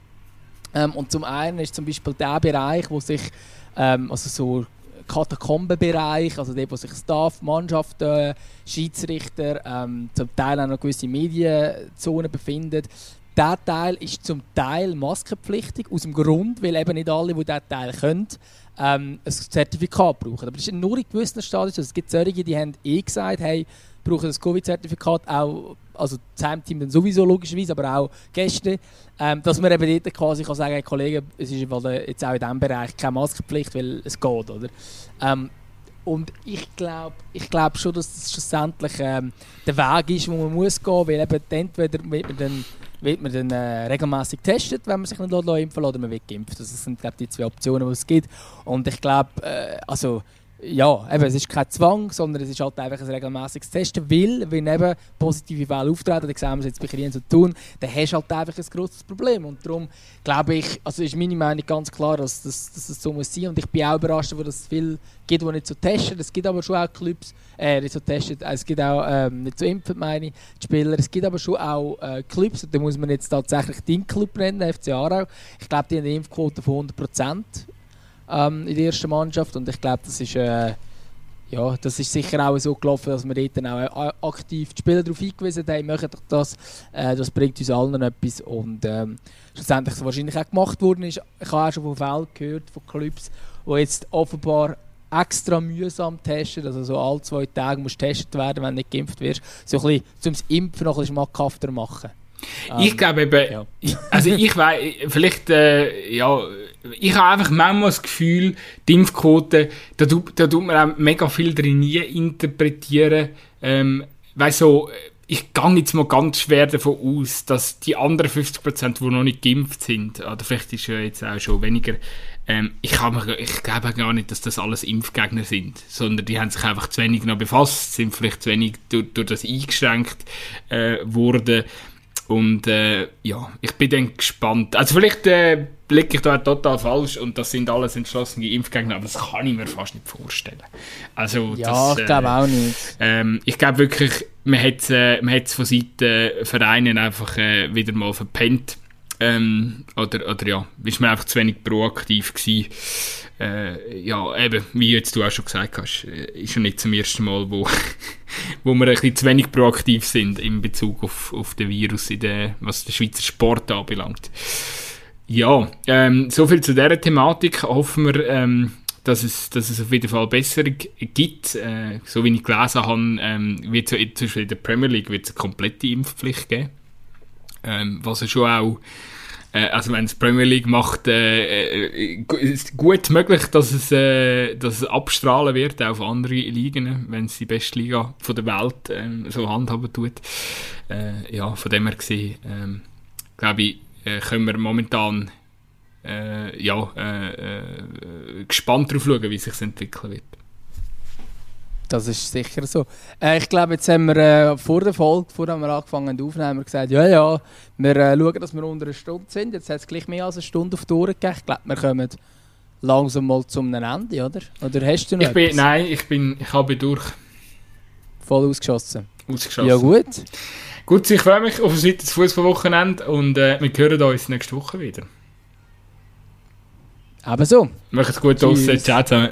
Ähm, und zum einen ist zum Beispiel der Bereich, wo sich ähm, also so Katakombenbereich, also dort, wo sich Staff, Mannschaft, äh, Schiedsrichter, ähm, zum Teil auch noch gewisse Medienzonen befinden. Dieser Teil ist zum Teil maskenpflichtig, aus dem Grund, weil eben nicht alle, die diesen Teil können, ähm, ein Zertifikat brauchen. Aber das ist nur in gewissen Stadien. Also es gibt solche, die haben eh gesagt, hey, brauchen das Covid-Zertifikat, auch also das Heimteam dann sowieso logischerweise, aber auch Gäste, ähm, dass man eben dort quasi kann sagen, hey, Kollegen, es ist jetzt auch in diesem Bereich keine Maskenpflicht, weil es geht, oder? Ähm, und ich glaube ich glaub schon, dass das schlussendlich ähm, der Weg ist, wo man muss gehen, weil eben entweder wird man dann, wird man dann äh, regelmäßig getestet, wenn man sich nicht impfen lässt, oder man wird geimpft. Das sind glaube die zwei Optionen, die es gibt. Und ich glaube, äh, also ja, eben, es ist kein Zwang, sondern es ist halt einfach ein regelmäßiges Testen, weil, wenn eben positive Fälle auftreten, dann sehen wir es jetzt bei Kriens so tun, dann hast du halt einfach ein grosses Problem. Und darum glaube ich, also ist meine Meinung ganz klar, dass, dass, dass das so muss sein. Und ich bin auch überrascht, wo es viel gibt, die nicht so testen. Es gibt aber schon auch Clubs, äh, nicht so testen, es gibt auch ähm, nicht so impfen, meine die Spieler. Es gibt aber schon auch äh, Clubs, und da muss man jetzt tatsächlich den Club nennen, FC Aarau. Ich glaube, die haben eine Impfquote von 100 Prozent ähm, in der ersten Mannschaft und ich glaube, das ist äh, ja, das ist sicher auch so gelaufen, dass wir dort auch äh, aktiv die Spieler darauf hingewiesen haben, machen doch das, äh, das bringt uns allen etwas und ähm, schlussendlich so wahrscheinlich auch gemacht worden ist. Ich habe auch schon von Fällen gehört, von Clubs, die jetzt offenbar extra mühsam testen, also so alle zwei Tage muss getestet werden, wenn du nicht geimpft wirst, so ein bisschen, um das Impfen noch ein bisschen schmackhafter machen. ich ähm, glaube eben, ja. also ich weiß, vielleicht, äh, ja, ich habe einfach manchmal das Gefühl, die Impfquote, da, da tut man auch mega viel drin interpretieren. Ähm, weißt so, ich gehe jetzt mal ganz schwer davon aus, dass die anderen 50%, die noch nicht geimpft sind, oder vielleicht ist ja jetzt auch schon weniger, ähm, ich, ich glaube gar nicht, dass das alles Impfgegner sind, sondern die haben sich einfach zu wenig noch befasst, sind vielleicht zu wenig durch, durch das eingeschränkt äh, worden. Und äh, ja, ich bin dann gespannt. Also vielleicht äh, blicke ich da total falsch und das sind alles entschlossene Impfgegner, aber das kann ich mir fast nicht vorstellen. Also, ja, das, ich glaube äh, auch nicht. Ähm, ich glaube wirklich, man hat es äh, von Seiten Vereinen einfach äh, wieder mal verpennt. Ähm, oder, oder ja, ist man einfach zu wenig proaktiv gewesen. Äh, ja, eben, wie jetzt du auch schon gesagt hast, äh, ist ja nicht zum ersten Mal, wo, wo wir ein bisschen zu wenig proaktiv sind in Bezug auf, auf den Virus, in der, was den Schweizer Sport anbelangt. Ja, ähm, soviel zu dieser Thematik. Hoffen wir, ähm, dass, es, dass es auf jeden Fall Besserung gibt. Äh, so wie ich gelesen habe, ähm, wird es zum Beispiel in der Premier League wird es eine komplette Impfpflicht geben. Ähm, was ja schon auch äh, also wenn es Premier League macht, äh, äh, ist gut möglich, dass es, äh, dass es abstrahlen wird auf andere Ligen, wenn es die beste Liga von der Welt ähm, so handhaben tut. Äh, ja, von dem her gesehen, ähm, glaube ich, äh, können wir momentan äh, ja, äh, äh, gespannt darauf schauen, wie sich entwickeln wird. Das ist sicher so. Äh, ich glaube, jetzt haben wir äh, vor der Folge, vor wir angefangen aufnehmen, gesagt, ja, ja, wir schauen, dass wir unter einer Stunde sind. Jetzt hat es gleich mehr als eine Stunde auf die Uhr gegeben. Ich glaube, wir kommen langsam mal zum Ende, oder? Oder hast du noch ich bin, Nein, ich, bin, ich habe durch. Voll ausgeschossen? Ausgeschossen. Ja, gut. Gut, ich freue mich auf ein weiteres Fußballwochenende und äh, wir hören uns nächste Woche wieder. Aber so. Macht es gut aus. Ciao zusammen.